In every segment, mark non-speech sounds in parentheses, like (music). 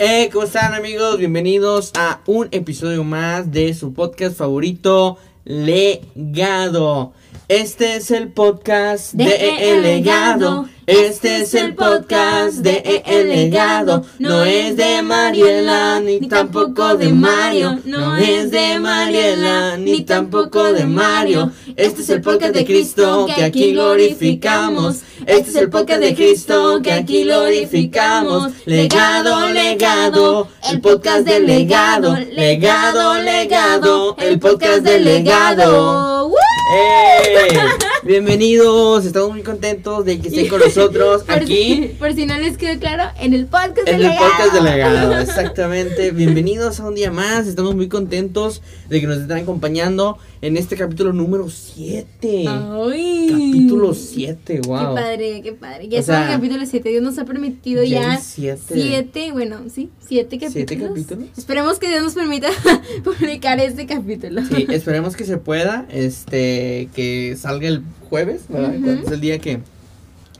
Eh, ¿cómo están amigos? Bienvenidos a un episodio más de su podcast favorito, Legado. Este es el podcast de, El Legado. Este es el podcast de El Legado. No es de Mariela ni tampoco de Mario. No es de Mariela ni tampoco de Mario. Este es el podcast de Cristo que aquí glorificamos. Este es el podcast de Cristo que aquí glorificamos. Legado, legado, el podcast del legado. Legado, legado, el podcast del legado. ¡Eh! Bienvenidos, estamos muy contentos de que estén con nosotros (laughs) Por aquí si- por si no les quedó claro, en el podcast en del el podcast de legado. (laughs) Exactamente, bienvenidos a un día más, estamos muy contentos de que nos estén acompañando en este capítulo número 7. Ay. Capítulo 7, wow. Qué padre, qué padre. Ya sea, el capítulo 7. Dios nos ha permitido ya ya el siete. siete, bueno, sí, siete capítulos. ¿Siete capítulos? Esperemos que Dios nos permita (laughs) publicar este capítulo. Sí, esperemos que se pueda, este, que salga el jueves, Es el día que,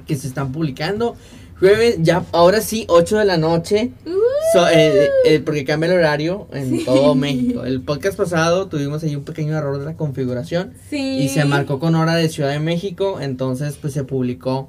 que se están publicando. Jueves, ya, ahora sí, 8 de la noche. Uh, So, eh, eh, porque cambia el horario en todo México. El podcast pasado tuvimos ahí un pequeño error de la configuración sí. y se marcó con hora de Ciudad de México, entonces pues se publicó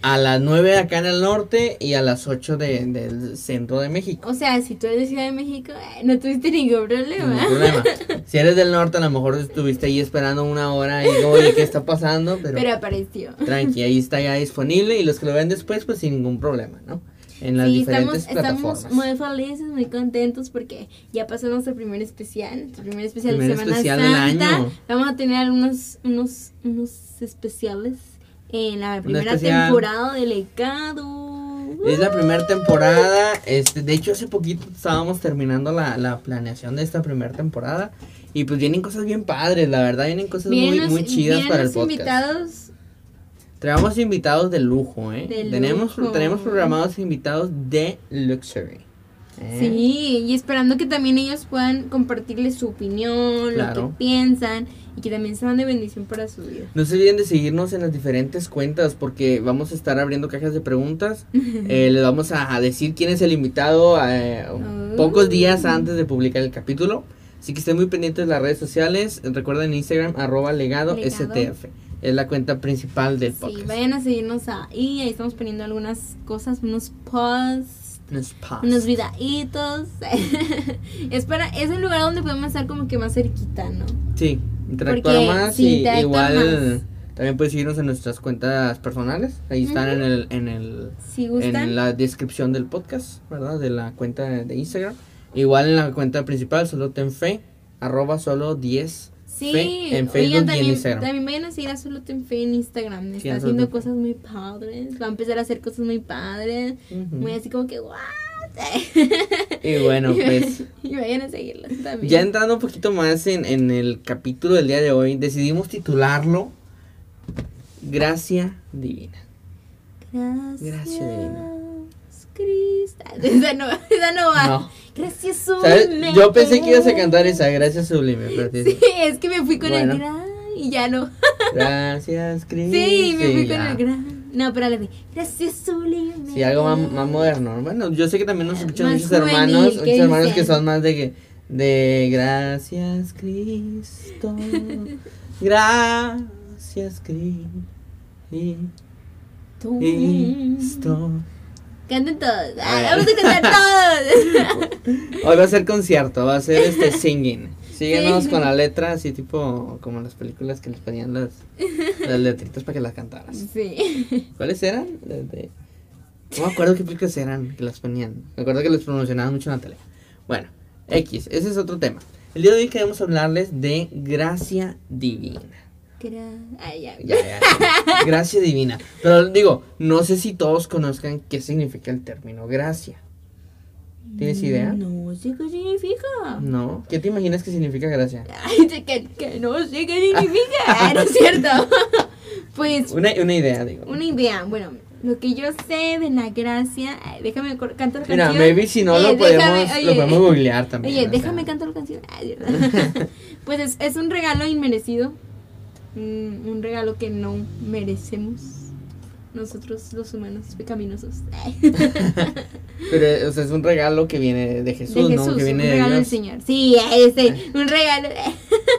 a las 9 acá en el norte y a las 8 de- del centro de México. O sea, si tú eres de Ciudad de México, eh, no tuviste ningún problema. Hay problema. Si eres del norte, a lo mejor estuviste ahí esperando una hora y oye, ¿qué está pasando? Pero, Pero apareció. tranqui, ahí está ya disponible y los que lo ven después, pues sin ningún problema, ¿no? En las Sí, estamos, diferentes estamos plataformas. muy felices, muy contentos porque ya pasó nuestro primer especial, nuestro primer especial Primer de Semana especial del Santa. año. Vamos a tener algunos unos, unos especiales en la primera temporada de Legado. Es la primera temporada. Este, de hecho, hace poquito estábamos terminando la, la planeación de esta primera temporada. Y pues vienen cosas bien padres, la verdad, vienen cosas muy, Vienen muy los- chidas para el los podcast. invitados. Traemos invitados de lujo, ¿eh? De tenemos, lujo. tenemos programados invitados de luxury. ¿eh? Sí, y esperando que también ellos puedan compartirles su opinión, Claro. lo que piensan y que también sean de bendición para su vida. No se olviden de seguirnos en las diferentes cuentas porque vamos a estar abriendo cajas de preguntas. (laughs) Eh, les vamos a, a decir quién es el invitado eh, Oh. pocos días antes de publicar el capítulo. Así que estén muy pendientes de las redes sociales. Recuerden Instagram, arroba legado, Legado. STF. Es la cuenta principal del Sí, podcast. vayan a seguirnos ahí, ahí estamos poniendo algunas cosas, unos posts, Unos posts. unos videitos. (laughs) es para, es el lugar donde podemos estar como que más cerquita, ¿no? Sí, interactuar Porque más sí, y interactuar igual también puedes seguirnos en nuestras cuentas personales. Ahí están en el en el Si en la descripción del podcast, ¿verdad? De la cuenta de Instagram. Igual en la cuenta principal, solo ten fe, arroba solo 10 Sí, fe en oigan, Facebook y en también, Instagram. también vayan a seguir a Solo Ten Fe en Instagram. Está haciendo cosas muy padres. Va a empezar a hacer cosas muy padres. Ujú. Muy así como que, ¿what? (laughs) Y bueno, pues (laughs) y vayan a seguirlas también. ya entrando un poquito más en, en el capítulo del día de hoy, decidimos titularlo Gracia Divina. Gracias. Gracia divina. Cristo. (laughs) Esa no, esa no va. No. Gracias, ¿Sabes? sublime. Yo pensé que ibas a cantar esa, Gracias Sublime. Sí, es que me fui con Bueno. el gran y ya no. (laughs) Gracias, Cristo. Sí, me fui con ya. el gran. No, pero le di. Gracias, sublime. Sí, algo más, más moderno. Bueno, yo sé que también nos escuchan muchos juvenil, hermanos, ¿qué muchos hermanos que son más de que de gracias Cristo. (laughs) Gracias Tú. Cristo. Canten todos. A Ay, vamos a cantar todos. (laughs) Hoy va a ser concierto, va a ser este singing. Síguenos Sí. con la letra, así tipo como las películas que les ponían las, las letritas para que las cantaras. Sí. ¿Cuáles eran? Las No me acuerdo qué películas eran que las ponían. Me acuerdo que les promocionaban mucho en la tele. Bueno, X, ese es otro tema. El día de hoy queremos hablarles de gracia divina. Ay, ya. Ya, ya, ya. Gracia divina. Pero digo, no sé si todos conozcan qué significa el término gracia. ¿Tienes idea? No sé qué significa. No. ¿Qué te imaginas que significa gracia? Ay, que, que no sé qué significa. Ay, (laughs) no es cierto. (laughs) Pues, Una, una idea, digo. una idea. Bueno, lo que yo sé de la gracia. ay, déjame cantar la Mira, canción. maybe si no Eh, lo podemos, déjame- lo oye, podemos googlear también. Oye, sea. déjame cantar la canción. (laughs) Pues es, es un regalo inmerecido. Un, un regalo que no merecemos. nosotros los humanos pecaminosos. (laughs) Pero, o sea, es un regalo que viene de Jesús, de ¿no? Jesús, Que viene un de regalo del Dios. Señor. Sí, ese, un regalo.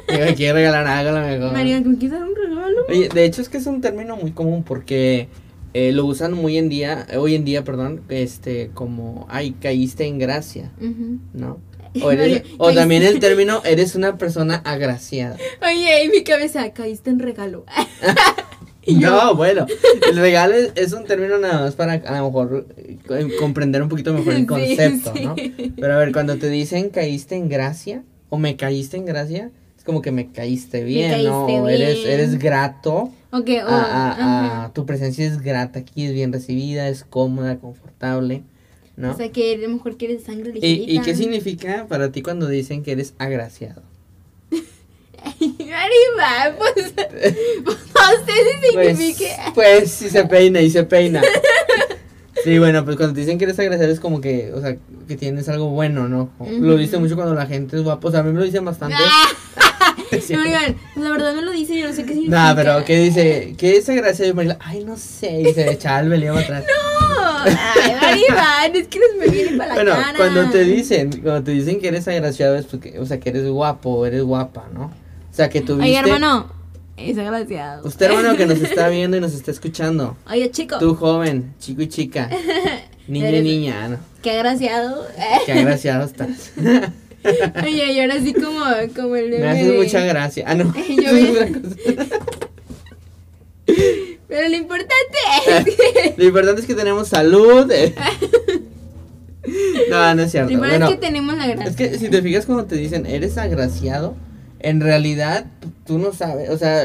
Me quiere regalar algo, mejor. María, ¿me quieres dar un regalo? Oye, de hecho es que es un término muy común porque eh, lo usan muy en día, hoy en día, perdón, este, como, ay, caíste en gracia, Ujú. ¿no? (laughs) O, eres- también el término, eres una persona agraciada. Oye, en mi cabeza, caíste en regalo. (laughs) (laughs) No, bueno, el regalo es, es un término nada más para a lo mejor eh, co- comprender un poquito mejor el concepto, sí. ¿no? Pero a ver, cuando te dicen caíste en gracia o me caíste en gracia, es como que me caíste bien, ¿no? caíste O eres, bien. eres grato, Ok, oh, a- a- ajá. a- tu presencia es grata aquí, es bien recibida, es cómoda, confortable, ¿no? O sea, que a lo mejor quieres sangre ¿Y, ligerita. ¿Y qué significa para ti cuando dicen que eres agraciado? (laughs) Arriba, pues, pues, no sé si Pues, significa. pues sí se peina y se peina. Sí, bueno, pues cuando te dicen que eres agraciado es como que, o sea, que tienes algo bueno, ¿no? Lo dice mucho cuando la gente es guapa, o sea, a mí me lo dicen bastante. (laughs) No, oigan, la verdad me lo dice y yo no sé qué significa. No, pero ¿qué dice? ¿Qué es agraciado? Y Marila, ay, no sé, y se echa el veleo atrás. No, ay, Maribán, es que no se me viene para la Bueno, cara. cuando te dicen, cuando te dicen que eres agraciado es porque, o sea, que eres guapo eres guapa, ¿no? O sea, que tuviste... Oye, hermano, es agraciado. Usted, hermano, que nos está (laughs) viendo y nos está escuchando. Oye, chico, Tú, joven, chico y chica, (laughs) niño y niña, ¿no? qué agraciado. Qué agraciado estás. (laughs) Oye, y ahora sí como, como el Me meme haces de- mucha gracia. Ah, no. (laughs) Yo (laughs) es otra cosa. Pero lo importante es que... Lo importante es que tenemos salud. No, no es cierto. Lo importante Bueno, es que tenemos la gracia. es que si te fijas cuando te dicen eres agraciado, en realidad tú no sabes, o sea,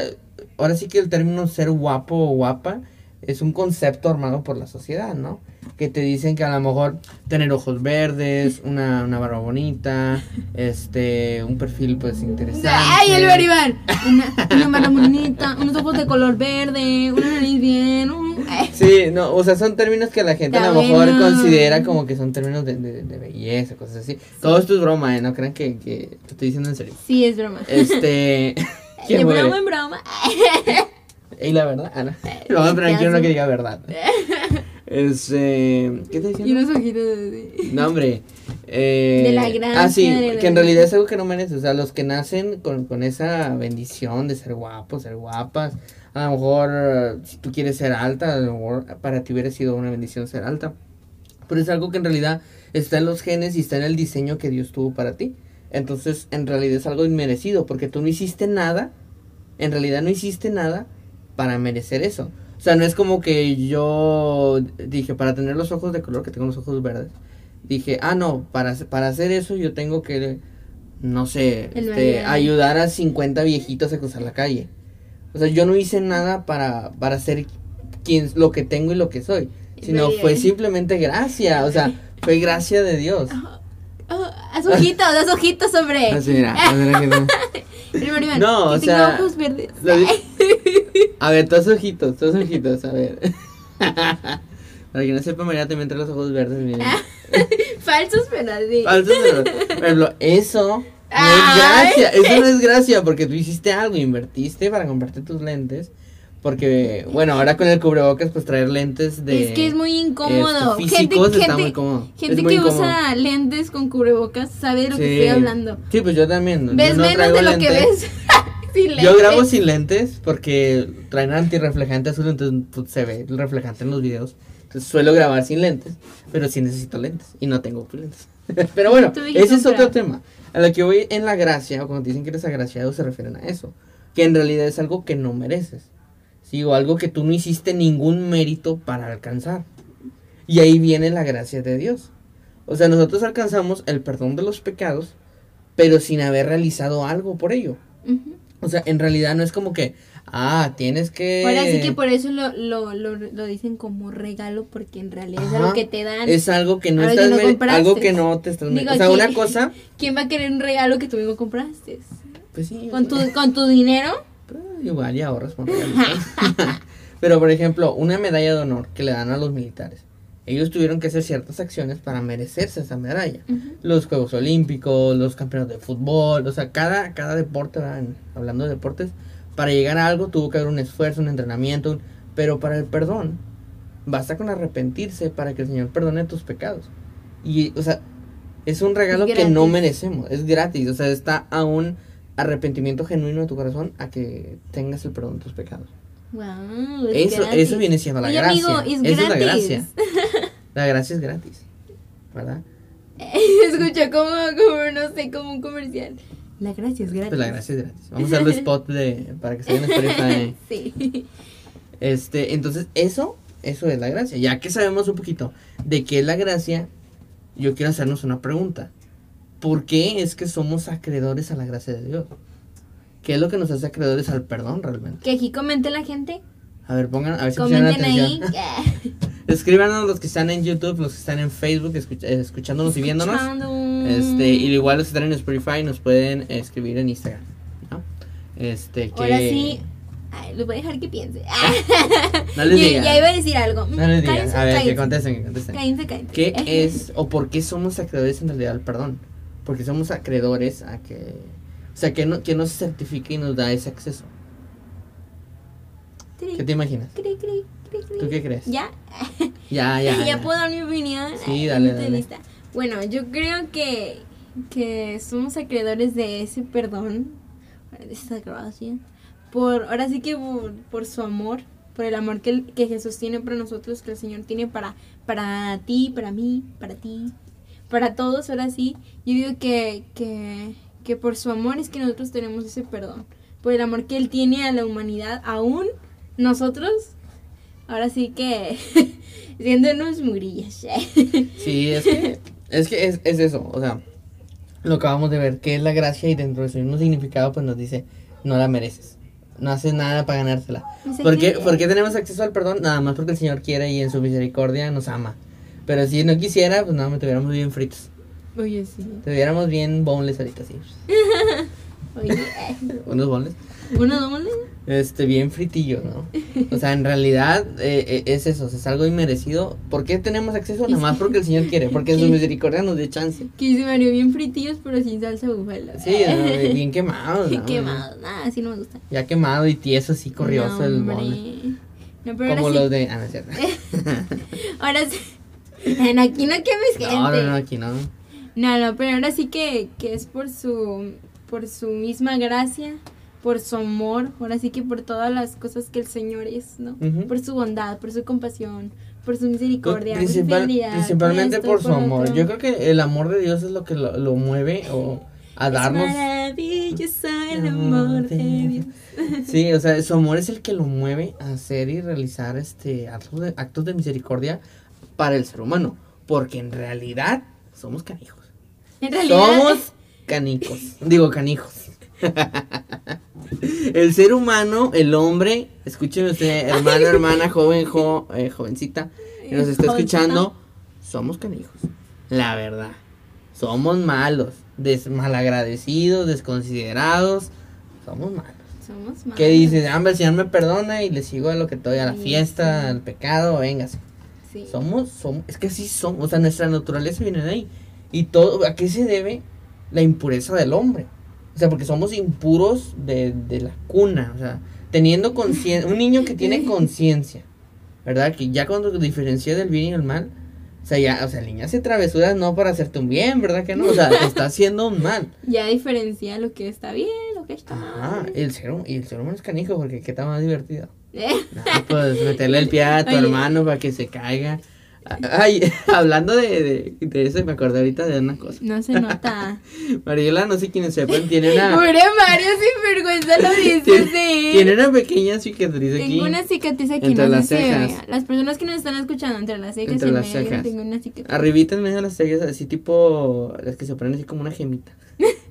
ahora sí que el término ser guapo o guapa es un concepto armado por la sociedad, ¿no? Que te dicen que a lo mejor tener ojos verdes, una, una barba bonita, este, un perfil pues interesante. ¡Ay, el Baribán! Una, una mano bonita, unos ojos de color verde, una nariz bien. un- eh. Sí, no, o sea, son términos que la gente a lo mejor considera como que son términos de, de, de belleza, cosas así. Todo esto es broma, ¿eh? No crean que, que te estoy diciendo en serio. Sí, es broma. Este... (laughs) ¿Quién De broma en broma. (laughs) ¿Y la verdad? No. Lo vamos a poner que diga verdad. (laughs) Este... ¿Qué te Y diciendo? unos ojitos así. No, hombre. Eh, De la gracia Ah, sí, de que en realidad es algo que no mereces. O sea, los que nacen con, con esa bendición de ser guapos, ser guapas. A lo mejor, eh, si tú quieres ser alta, a lo mejor para ti hubiera sido una bendición ser alta. Pero es algo que en realidad está en los genes y está en el diseño que Dios tuvo para ti. Entonces, en realidad es algo inmerecido, porque tú no hiciste nada, en realidad no hiciste nada para merecer eso. O sea, no es como que yo dije, para tener los ojos de color, que tengo los ojos verdes, dije, ah, no, para, hacer- para hacer eso yo tengo que, no sé, este, ayudar a 50 viejitos a cruzar la calle. O sea, yo no hice nada para, para ser quien, lo que tengo y lo que soy, sino fue simplemente gracia, o sea, fue gracia de Dios. (laughs) Oh, haz ojitos, haz ojitos, hombre. Así, mira, a ver, aquí (laughs) no. O sea, ojos verdes. lo (laughs) A ver, tus ojitos, tus ojitos, a ver. (laughs) Para que no sepa, María también trae los ojos verdes, miren. (laughs) Falsos, pero así. Falsos, pero, por ejemplo, eso no es gracia, eso no es gracia, porque tú hiciste algo, invertiste para comprarte tus lentes, porque, bueno, ahora con el cubrebocas, pues traer lentes de... es que es muy incómodo. gente físicos está gente- muy cómodo. gente muy que incómodo. usa lentes con cubrebocas sabe de lo que Sí. estoy hablando. Sí, pues yo también. yo Ves no menos de lo que lentes. ves. Sin Yo grabo sin lentes porque traen antirreflejante azul, entonces pues, se ve el reflejante en los videos. Entonces suelo grabar sin lentes, pero sí necesito lentes y no tengo lentes. (laughs) pero bueno, ese es otro tema. A lo que voy en la gracia, o cuando dicen que eres agraciado, se refieren a eso. Que en realidad es algo que no mereces. Sí, o algo que tú no hiciste ningún mérito para alcanzar. Y ahí viene la gracia de Dios. O sea, nosotros alcanzamos el perdón de los pecados, pero sin haber realizado algo por ello. Ujú. O sea, en realidad no es como que, ah, tienes que... Ahora sí que por eso lo, lo, lo, lo dicen como regalo, porque en realidad es Ajá. algo que te dan. Es algo que no estás... que no compraste. algo que no te estás... Digo, o sea, una cosa... (laughs) ¿Quién va a querer un regalo que tú mismo compraste? Pues sí. ¿Con tu, con tu dinero? pues, igual y ahorras por. (laughs) Pero, por ejemplo, una medalla de honor que le dan a los militares. Ellos tuvieron que hacer ciertas acciones para merecerse esa medalla. Los Juegos Olímpicos, los campeonatos de fútbol, o sea, cada, cada deporte, hablando de deportes, para llegar a algo tuvo que haber un esfuerzo, un entrenamiento, un- pero para el perdón, basta con arrepentirse para que el Señor perdone tus pecados. Y, o sea, es un regalo Es que no merecemos, es gratis, o sea, está a un arrepentimiento genuino de tu corazón a que tengas el perdón de tus pecados. Wow, es Eso, gratis. eso viene siendo la Oye, gracia. amigo, es Esa es la gracia. (laughs) La gracia es gratis, ¿verdad? (laughs) Se escuchó como, como, no sé, como un comercial. La gracia es gratis. Pues la gracia es gratis. Vamos a hacerlo spot de, para que se den Spotify. (laughs) sí. Este, entonces, eso, eso es la gracia. Ya que sabemos un poquito de qué es la gracia, yo quiero hacernos una pregunta. ¿Por qué es que somos acreedores a la gracia de Dios? ¿Qué es lo que nos hace acreedores al perdón realmente? Que aquí comente la gente. A ver, pongan, a ver si Comenten ahí. atención. (laughs) Escríbanos los que están en YouTube, los que están en Facebook, eh, escuchándonos y viéndonos. Este, y igual los que están en Spotify nos pueden escribir en Instagram. ¿no? Este, que... Ahora sí. Ay, lo voy a dejar que piense. No (laughs) les ya, digan. ya iba a decir algo. No les digan. Cállense, A ver, que cállense. contesten, que contesten. Cállense, cállense. ¿Qué (laughs) es o por qué somos acreedores en realidad al perdón? Porque somos acreedores a que... O sea, que, no, que nos certifica y nos da ese acceso. ¿Qué te imaginas? cri, cri, cri, cri. ¿Tú qué crees? ¿Ya? (laughs) Ya, ya. (laughs) ya, ya. puedo dar mi opinión. Sí, (laughs) dale, dale. Bueno, yo creo que, que somos acreedores de ese perdón, de esta gracia, por, ahora sí que por, por su amor, por el amor que, que Jesús tiene para nosotros, que el Señor tiene para, para ti, para mí, para ti, para todos, ahora sí. Yo digo que, que, que por su amor es que nosotros tenemos ese perdón, por el amor que Él tiene a la humanidad, aún nosotros, ahora sí que (laughs) siendo unos murillas. (laughs) Sí, es que, es, que es, es eso, o sea, lo acabamos de ver, que es la gracia y dentro de su mismo significado pues nos dice, no la mereces, no haces nada para ganársela. ¿Por qué, que- por qué tenemos acceso al perdón? Nada más porque el Señor quiere y en su misericordia nos ama. Pero si no quisiera, pues nada, me tuviéramos bien fritos. Oye, sí. Tuviéramos bien boneless ahorita, sí. (laughs) Oye, Unos boneless. ¿Una doble? Este, bien fritillo, ¿no? O sea, en realidad eh, eh, es eso, o sea, es algo inmerecido. ¿Por qué tenemos acceso? Nada más porque el Señor quiere, porque en su (laughs) misericordia nos dé chance. Que dice Mario, bien fritillos, pero sin salsa búfala. Sí, no, bien quemado, (laughs) ¿no? Quemado, nada, así no me gusta. Ya quemado y tieso, así corrioso No, el boneless. No, pero Como ahora los sí. de... Ah, no es cierto. (laughs) Ahora sí. En aquí no quemes gente. No, no, no, aquí no. No, no, pero ahora sí que, que es por su, por su misma gracia, por su amor, ahora sí que por todas las cosas que el Señor es, ¿no? Por su bondad, por su compasión, por su misericordia, Principal- por su fidelidad, principalmente esto, por su amor. Yo creo que el amor de Dios es lo que lo, lo mueve o a darnos. Es maravilloso el amor de Dios. (laughs) Sí, o sea, su amor es el que lo mueve a hacer y realizar este actos de, actos de misericordia para el ser humano. Porque en realidad somos canijos. En realidad, Somos canicos. Digo, canijos. (laughs) El ser humano, el hombre, escúcheme usted, (laughs) hermano, hermana, joven, jo- eh, jovencita, que nos está escuchando, somos canijos. La verdad. Somos malos, des malagradecidos, desconsiderados. Somos malos. somos malos. ¿Qué dices? Ah, el Señor me perdona y le sigo a lo que estoy, a la Sí, fiesta, sí. al pecado, véngase. Sí. Somos, somos, es que sí somos, o sea, nuestra naturaleza viene de ahí. Y todo, ¿a qué se debe la impureza del hombre? O sea, porque somos impuros de, de la cuna, o sea, teniendo conciencia, un niño que tiene (laughs) conciencia, ¿verdad? Que ya cuando diferencia del bien y el mal, o sea, ya, o sea, el niño hace travesuras no para hacerte un bien, ¿verdad que no? O sea, te está haciendo un mal. (laughs) Ya diferencia lo que está bien, lo que está Ajá, mal. el ser, y el ser humano es canijo porque qué está más divertido. (laughs) Eh, No, pues meterle el pie a tu Oye. hermano para que se caiga. (laughs) Ay, (laughs) hablando de, de, de eso, me acordé ahorita de una cosa. No se nota. (laughs) Mariela, no sé quiénes sepan, tiene una, Pobre Mario, sin vergüenza lo dices, tiene, tiene una pequeña cicatriz aquí. Tengo una cicatriz aquí, entre no las sé cejas. Las personas que nos están escuchando entre las cejas Entre y las medio, cejas. tengo una cicatriz. Arribita en medio de las cejas, así tipo, las que se ponen así como una gemita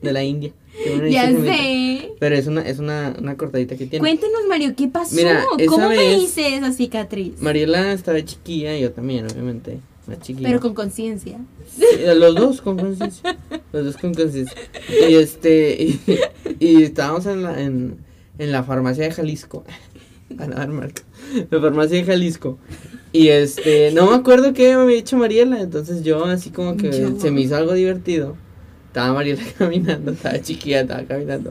de la India. Ya sé. Pero es una, es una, una cortadita que tiene. Cuéntenos, Mario, ¿qué pasó? Mira, ¿Cómo me hice esa cicatriz? Mariela estaba chiquilla, yo también, obviamente. Más chiquilla. Pero con conciencia. Sí, los dos con conciencia. Los dos con conciencia. Y este. Y, y estábamos en la, en, en la farmacia de Jalisco. (laughs) Para dar marca. La farmacia de Jalisco. Y este. No me acuerdo qué me había hecho Mariela. Entonces yo, así como que Yo. se me hizo algo divertido. Estaba Mariela (laughs) caminando, estaba chiquilla, estaba caminando.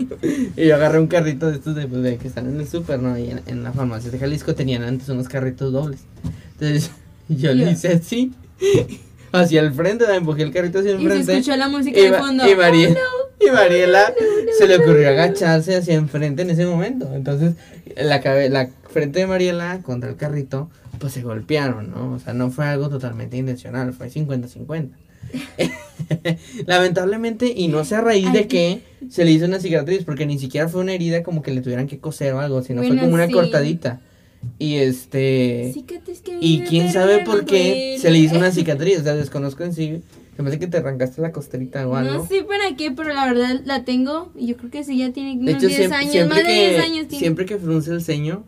Y yo agarré un carrito de estos de, pues, de que están en el súper, ¿no? Y en, en la farmacia de Jalisco tenían antes unos carritos dobles. Entonces (laughs) yo le hice así, (laughs) hacia el frente, la empujé el carrito hacia el Y se frente. escuchó la música Y, de fondo. y Mariela, Oh, y Mariela se le ocurrió agacharse hacia enfrente en ese momento. Entonces, la, cabe- la frente de Mariela contra el carrito, pues se golpearon, ¿no? O sea, no fue algo totalmente intencional, fue 50-50. (laughs) Lamentablemente, y no sé a raíz de qué se le hizo una cicatriz, porque ni siquiera fue una herida como que le tuvieran que coser o algo, sino fue como una sí. cortadita. Y este. Cicatriz que Y quién sabe por qué se le hizo una (laughs) cicatriz, o sea, desconozco en sí. Se me hace que te arrancaste la costerita o algo. No sé para qué, pero la verdad la tengo. Y yo creo que sí, ya tiene De unos hecho, 10 siempre, años. siempre más de que, 10 años tiene. siempre que frunce el ceño,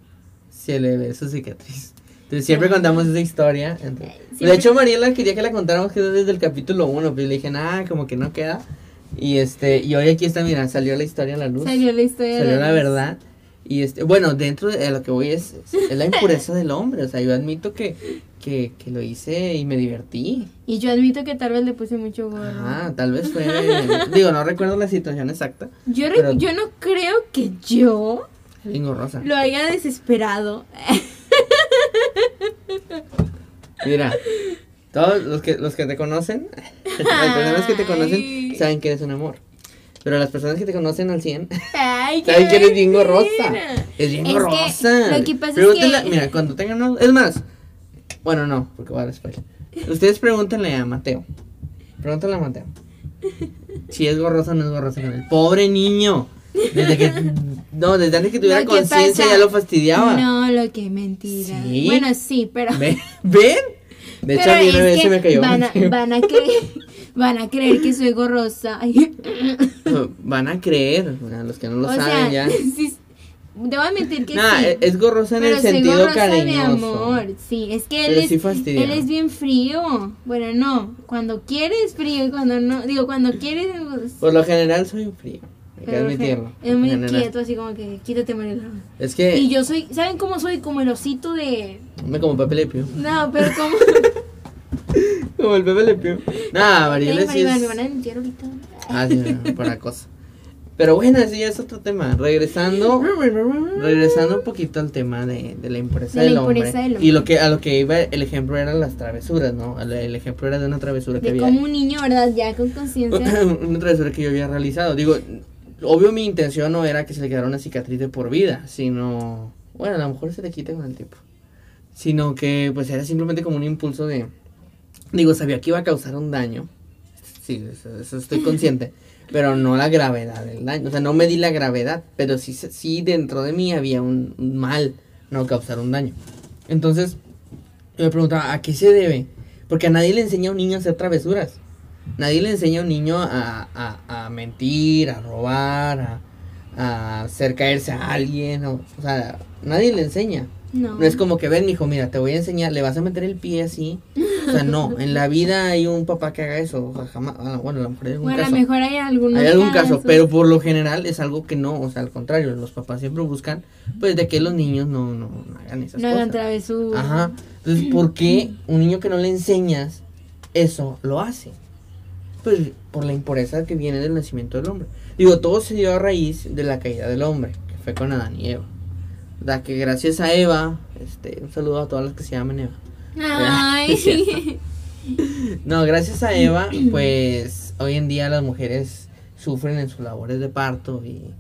se le ve su cicatriz. Entonces siempre contamos esa historia. entonces- Siempre- De hecho, Mariela quería que la contáramos que desde el capítulo 1, pero le dije, ah, como que no queda. Y este, y hoy aquí está, mira, salió la historia a la luz. Salió la historia. salió la los- verdad. Y este, bueno, dentro de lo que voy es, es la impureza del hombre. O sea, yo admito que, que, que lo hice y me divertí. Y yo admito que tal vez le puse mucho gorro. Ajá, tal vez fue. digo, no recuerdo la situación exacta. Yo, re- yo no creo que yo rosa. lo haya desesperado. (laughs) Mira, todos los que, los que te conocen, (laughs) las personas que te conocen saben que eres un amor. Pero las personas que te conocen al 100 Ay, (laughs) qué saben que eres bien gorrosa. Es bien gorrosa. que que- Mira, cuando tengan. unos- Es más, bueno, no, porque voy a dar spoiler. Ustedes pregúntenle a Mateo. Pregúntenle a Mateo. Si es gorrosa o no es gorrosa con él. Pobre niño. Desde que. No, desde antes que tuviera conciencia ya lo fastidiaba. No, lo que mentira. ¿Sí? Bueno, sí, pero. ¿Ven? ¿Ven? De hecho, a mí una vez se me cayó. Van a, van, a creer, (laughs) van a creer que soy gorrosa. Van a creer, a los que no lo o saben sea, ya. (laughs) sí, debo admitir que Nah, sí. es gorrosa en pero el soy sentido gorrosa cariñoso. de amor. Sí, es que él Pero es, sí él es bien frío. Bueno, no. Cuando quiere es frío y cuando no. Digo, cuando quiere. pues, Por lo general soy frío. Que pero admitirlo. Es muy quieto, así como que quítate, Mariela. Es que. Y yo soy. ¿Saben cómo soy? Como el osito de. Me como Pepe Le Pew. No, pero (laughs) como. Como el Pepe Le Pew. Sí Maribel, es. me van a mentir ahorita. Ah, sí, para cosa. Pero bueno, ese ya es otro tema. Regresando. Regresando un poquito al tema de, de la impureza, De la del, hombre, del Y lo hombre. que a lo que iba el ejemplo eran las travesuras, ¿no? El, el ejemplo era de una travesura que había como un niño, ¿verdad? Ya con conciencia. (coughs) una travesura que yo había realizado. Digo, obvio mi intención no era que se le quedara una cicatriz de por vida, sino, bueno, a lo mejor se le quita con el tiempo. Sino que pues era simplemente como un impulso de, digo, sabía que iba a causar un daño. Sí, eso, eso estoy consciente. (laughs) Pero no la gravedad del daño. O sea, no me di la gravedad. Pero sí, sí dentro de mí había un, un mal no causar un daño. Entonces, yo me preguntaba, ¿a qué se debe? Porque a nadie le enseña a un niño a hacer travesuras. Nadie le enseña a un niño a, a, a mentir, a robar, a, a hacer caerse a alguien. O, o sea, nadie le enseña. No. No es como que ven, mijo, mira, te voy a enseñar, le vas a meter el pie así. O sea, no, en la vida hay un papá que haga eso. O sea, jamás, bueno, a lo mejor hay algún Bueno, a caso. lo mejor hay algunos Hay algún caso, pero por lo general es algo que no, o sea, al contrario, los papás siempre buscan, pues, de que los niños no, no, no hagan esas No hagan cosas. travesuras. Ajá. Entonces, ¿por qué un niño que no le enseñas eso lo hace? Pues por la impureza que viene del nacimiento del hombre. Digo, todo se dio a raíz de la caída del hombre, que fue con Adán y Eva. Da que gracias a Eva, este, un saludo a todas las que se llaman Eva. Ay. (laughs) No, gracias a Eva, pues hoy en día las mujeres sufren en sus labores de parto y,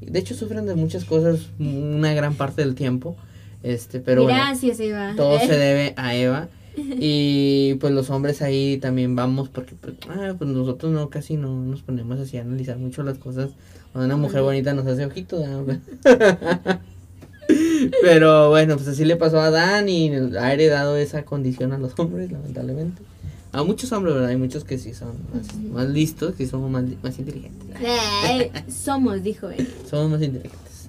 y de hecho sufren de muchas cosas una gran parte del tiempo. Este, pero bueno, Gracias, Eva. todo se (laughs) debe a Eva. (laughs) Y pues los hombres ahí también vamos porque pues, ah, pues nosotros no casi no nos ponemos así a analizar mucho las cosas. Cuando una mujer bonita nos hace ojitos. (laughs) Pero bueno, pues así le pasó a Adán y ha heredado esa condición a los hombres, lamentablemente. A muchos hombres, ¿verdad? Hay muchos que sí son más, más listos, que somos más, más inteligentes. (laughs) eh, somos, dijo él. Somos más inteligentes.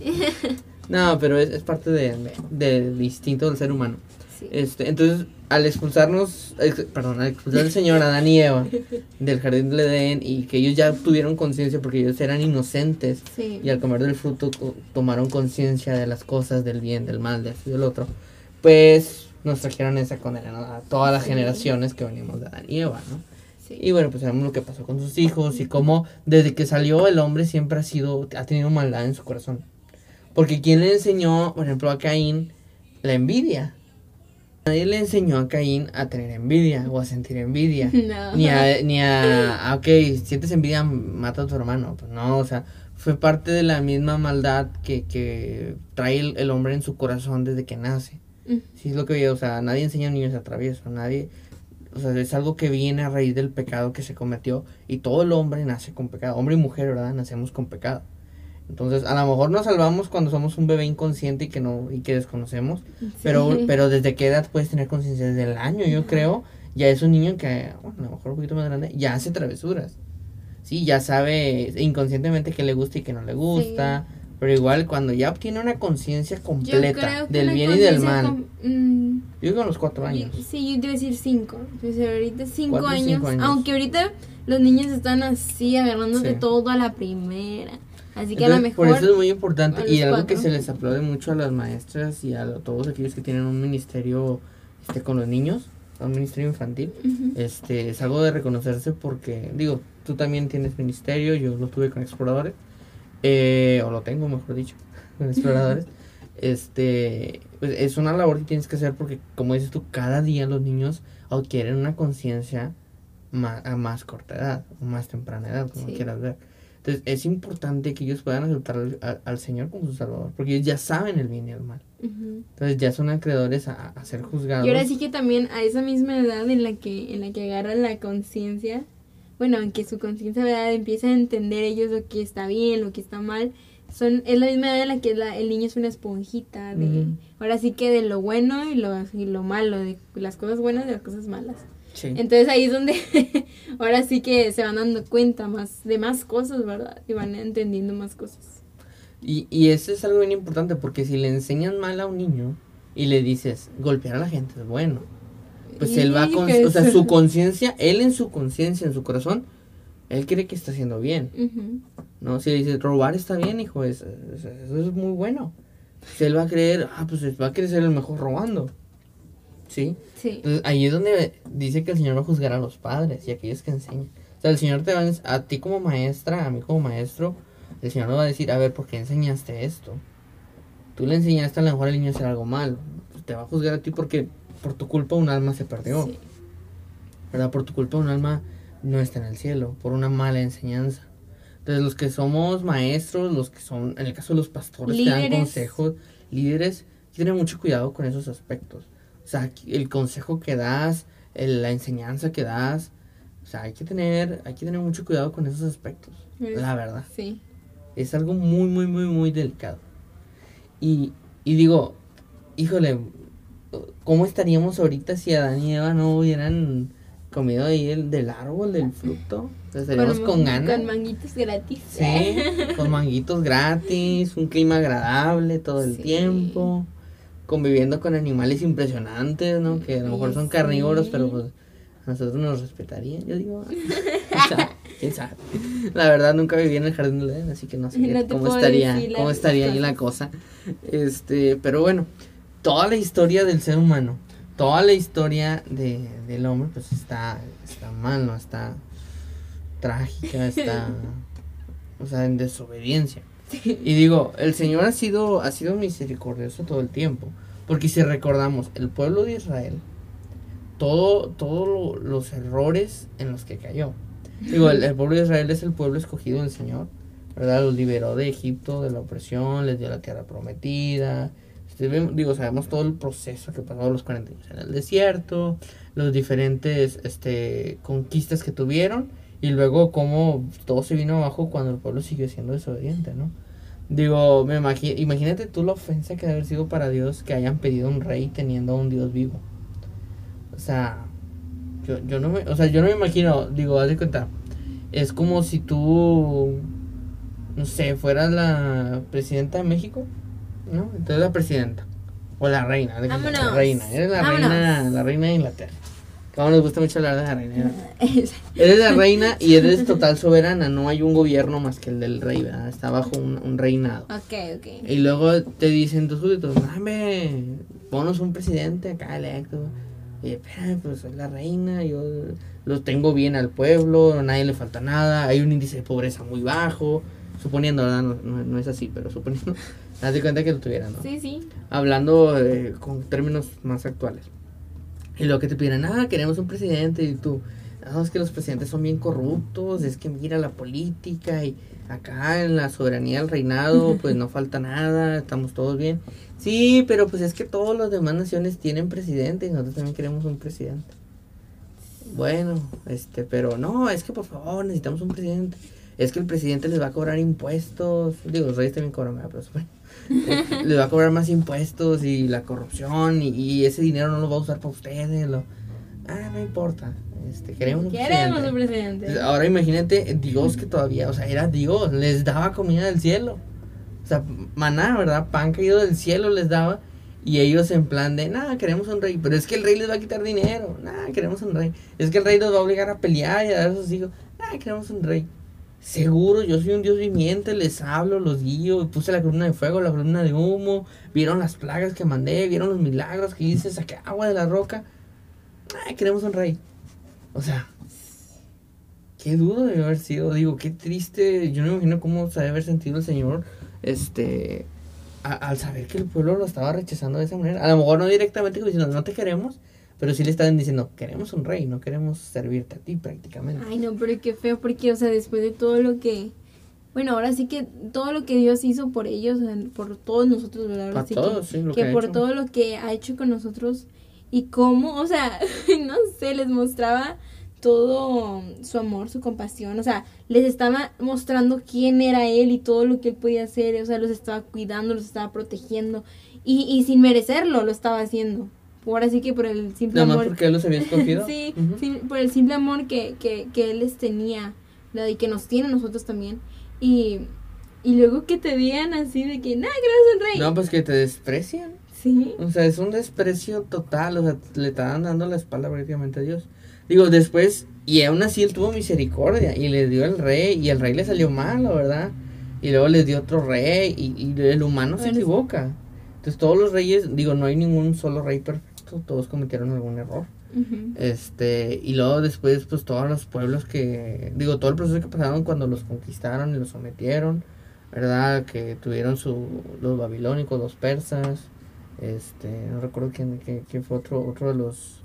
No, pero es, es parte de, de- del instinto del ser humano. Sí. Este, entonces, al expulsarnos, ex- perdón, al expulsar al Señor Adán y Eva (laughs) del jardín del Edén y que ellos ya tuvieron conciencia porque ellos eran inocentes Sí. y al comer del fruto to- tomaron conciencia de las cosas, del bien, del mal, de esto y del otro, pues nos trajeron esa condena ¿no? a todas las Sí. generaciones que venimos de Adán y Eva, ¿no? Sí. Y bueno, pues sabemos lo que pasó con sus hijos y cómo desde que salió el hombre siempre ha sido, ha tenido maldad en su corazón. Porque quien le enseñó, por ejemplo, a Caín la envidia. Nadie le enseñó a Caín a tener envidia o a sentir envidia. (laughs) No. Ni a, ni a, ah, ok, sientes envidia, mata a tu hermano. Pues no, o sea, fue parte de la misma maldad que, que trae el, el hombre en su corazón desde que nace. Mm. Sí, es lo que veía, o sea, nadie enseña a niños a travieso, nadie, o sea, es algo que viene a raíz del pecado que se cometió y todo el hombre nace con pecado, hombre y mujer, ¿verdad? Nacemos con pecado. Entonces, a lo mejor nos salvamos cuando somos un bebé inconsciente y que no y que desconocemos, pero Sí. pero desde qué edad puedes tener conciencia desde el año, yo creo, ya es un niño que bueno, a lo mejor un poquito más grande ya hace travesuras. Sí, ya sabe inconscientemente qué le gusta y qué no le gusta, pero igual cuando ya obtiene una conciencia completa creo que del bien y del mal. mm, Yo digo a los cuatro años. Sí, yo te iba a decir cinco. Ahorita cinco Cuatro, años, cinco años. Aunque ahorita los niños están así agarrando de Sí. todo a la primera. Así que a lo mejor. por eso es muy importante y algo que se les aplaude mucho a las maestras y a todos aquellos que tienen un ministerio este con los niños, un ministerio infantil, este es algo de reconocerse porque digo, tú también tienes ministerio, yo lo tuve con exploradores eh, o lo tengo, mejor dicho, (laughs) con exploradores. (laughs) este, pues es una labor que tienes que hacer porque como dices tú, cada día los niños adquieren una conciencia a más corta edad, o más temprana edad, como Sí. quieras ver. Entonces es importante que ellos puedan aceptar al, al- al Señor como su Salvador, porque ellos ya saben el bien y el mal. Entonces ya son acreedores a, a ser juzgados. Y ahora sí que también a esa misma edad en la que, en la que agarran la conciencia, bueno, en que su conciencia ¿verdad? empieza a entender ellos lo que está bien, lo que está mal, son, es la misma edad en la que la- el niño es una esponjita de, ahora sí que de lo bueno y lo, y lo malo, de las cosas buenas y las cosas malas. Sí. Entonces ahí es donde (laughs) ahora sí que se van dando cuenta más de más cosas, ¿verdad? Y van entendiendo más cosas. Y, y eso es algo bien importante porque si le enseñan mal a un niño y le dices golpear a la gente es bueno, pues él va con, o sea, su (laughs) conciencia, él en su conciencia, en su corazón, él cree que está haciendo bien. ¿no? Si le dices robar está bien, hijo, es- es- eso es muy bueno. Pues él va a creer, ah, pues va a querer ser el mejor robando, ¿sí? Sí. Entonces ahí es donde dice que el Señor va a juzgar a los padres y a aquellos que enseñan. O sea, el Señor te va a, a ti como maestra, a mí como maestro, el Señor nos va a decir, a ver, ¿por qué enseñaste esto? Tú le enseñaste a lo mejor al niño a hacer algo mal. Pues te va a juzgar a ti porque por tu culpa un alma se perdió. Sí. ¿Verdad? Por tu culpa un alma no está en el cielo, por una mala enseñanza. Entonces los que somos maestros, los que son, en el caso de los pastores, que dan consejos, líderes, tener mucho cuidado con esos aspectos. Sea, el consejo que das, el- la enseñanza que das, o sea, hay que tener, hay que tener mucho cuidado con esos aspectos. La verdad. Sí. Es algo muy, muy, muy, muy delicado. Y, y digo, híjole, ¿cómo estaríamos ahorita si Adán y Eva no hubieran comido ahí el, del árbol, del fruto? Estaríamos con, ganas. Con manguitos gratis. Sí, con manguitos gratis, un clima agradable todo el Sí. tiempo, conviviendo con animales impresionantes, ¿no? Que a lo mejor son carnívoros, pero pues a nosotros nos respetarían, yo digo. (laughs) ¿quién sabe? La verdad nunca viví en el jardín del Edén, así que no sé No cómo estaría, cómo estaría ahí la cosa. Este, pero bueno, toda la historia del ser humano, toda la historia de, del hombre, pues está, está mal, ¿no? Está trágica, está, (laughs) o sea, en desobediencia. (laughs) Y digo, el Señor ha sido, ha sido misericordioso todo el tiempo, porque si recordamos, el pueblo de Israel, todo, todos lo- los errores en los que cayó. Digo, el, pueblo de Israel es el pueblo escogido del Señor, ¿verdad? Los liberó de Egipto, de la opresión, les dio la tierra prometida. Este, digo, sabemos todo el proceso que pasó los 40 años en el desierto, los diferentes este, conquistas que tuvieron y luego cómo todo se vino abajo cuando el pueblo siguió siendo desobediente, ¿no? Digo, me imagi- imagínate tú la ofensa que debe haber sido para Dios que hayan pedido un rey teniendo a un Dios vivo. O sea, yo, yo no me, o sea, yo no me imagino, digo, haz de cuenta, es como si tú, no sé, fueras la presidenta de México, ¿no? Entonces la presidenta, o la reina, de cuenta, la reina, eres la Vámonos. reina, la reina de Inglaterra. Como nos gusta mucho hablar de la (laughs) reina. Eres la reina y eres total soberana, no hay un gobierno más que el del rey, ¿verdad? Está bajo un, un reinado. ok, ok. Y luego te dicen tus súbditos, dame, ponos un presidente acá electo. Y espera, pues soy la reina, yo lo tengo bien al pueblo, a nadie le falta nada, hay un índice de pobreza muy bajo. Suponiendo, ¿verdad? No, no- no es así, pero suponiendo. (laughs) Haz de cuenta que lo tuvieran, ¿no? Sí, sí. Hablando eh, con términos más actuales. Y luego que te piden, ah, queremos un presidente. Y tú, no, es que los presidentes son bien corruptos, es que mira la política y acá en la soberanía del reinado, pues no falta nada, estamos todos bien. Sí, pero pues es que todas las demás naciones tienen presidente y nosotros también queremos un presidente. Bueno, este, pero no, es que por favor necesitamos un presidente. Es que el presidente les va a cobrar impuestos. Digo, los reyes también cobran, pero bueno. (laughs) Eh, les va a cobrar más impuestos y la corrupción y, ese dinero no lo va a usar para ustedes. Lo, ah, no importa. Este, queremos un queremos presidente. un presidente. Ahora imagínate Dios que todavía, o sea, era Dios, les daba comida del cielo. O sea, maná, ¿verdad? Pan caído del cielo les daba. Y ellos en plan de, nada, queremos un rey. Pero es que el rey les va a quitar dinero. Nada, queremos un rey. Es que el rey nos va a obligar a pelear y a dar a sus hijos. Nada, queremos un rey. Seguro, yo soy un Dios viviente, les hablo, los guío, puse la columna de fuego, la columna de humo, vieron las plagas que mandé, vieron los milagros que hice, saqué agua de la roca. Ay, queremos un rey. O sea, qué dudo de haber sido, digo, qué triste, yo no me imagino cómo se debe haber sentido el Señor, este, al saber que el pueblo lo estaba rechazando de esa manera. A lo mejor no directamente diciendo, no te queremos, pero sí le estaban diciendo, queremos un rey, no queremos servirte a ti prácticamente. Ay, no, pero qué feo, porque, o sea, después de todo lo que... Bueno, ahora sí que todo lo que Dios hizo por ellos, por todos nosotros, ¿verdad? Ahora todos, que, sí, lo que, que por todo lo que ha hecho con nosotros y cómo, o sea, (laughs) no sé, les mostraba todo su amor, su compasión, o sea, les estaba mostrando quién era él y todo lo que él podía hacer, o sea, los estaba cuidando, los estaba protegiendo y, y sin merecerlo lo estaba haciendo por así que por el simple Nada amor. porque él los había escogido. (laughs) sí, por el simple amor que, que, que él les tenía, y que nos tiene a nosotros también. Y, y luego que te digan así de que, nada, que un rey. No, pues que te desprecian. Sí. O sea, es un desprecio total, o sea, le estaban dando la espalda prácticamente a Dios. Digo, después, y aún así él tuvo misericordia y le dio el rey, y el rey le salió mal, la verdad. Y luego les dio otro rey, y, y el humano se equivoca. Entonces todos los reyes, digo, no hay ningún solo rey perfecto todos cometieron algún error. Este, y luego después, pues todos los pueblos que, digo, todo el proceso que pasaron cuando los conquistaron y los sometieron, ¿verdad? Que tuvieron su, los babilónicos, los persas, este, no recuerdo quién, quién, fue otro, otro de los,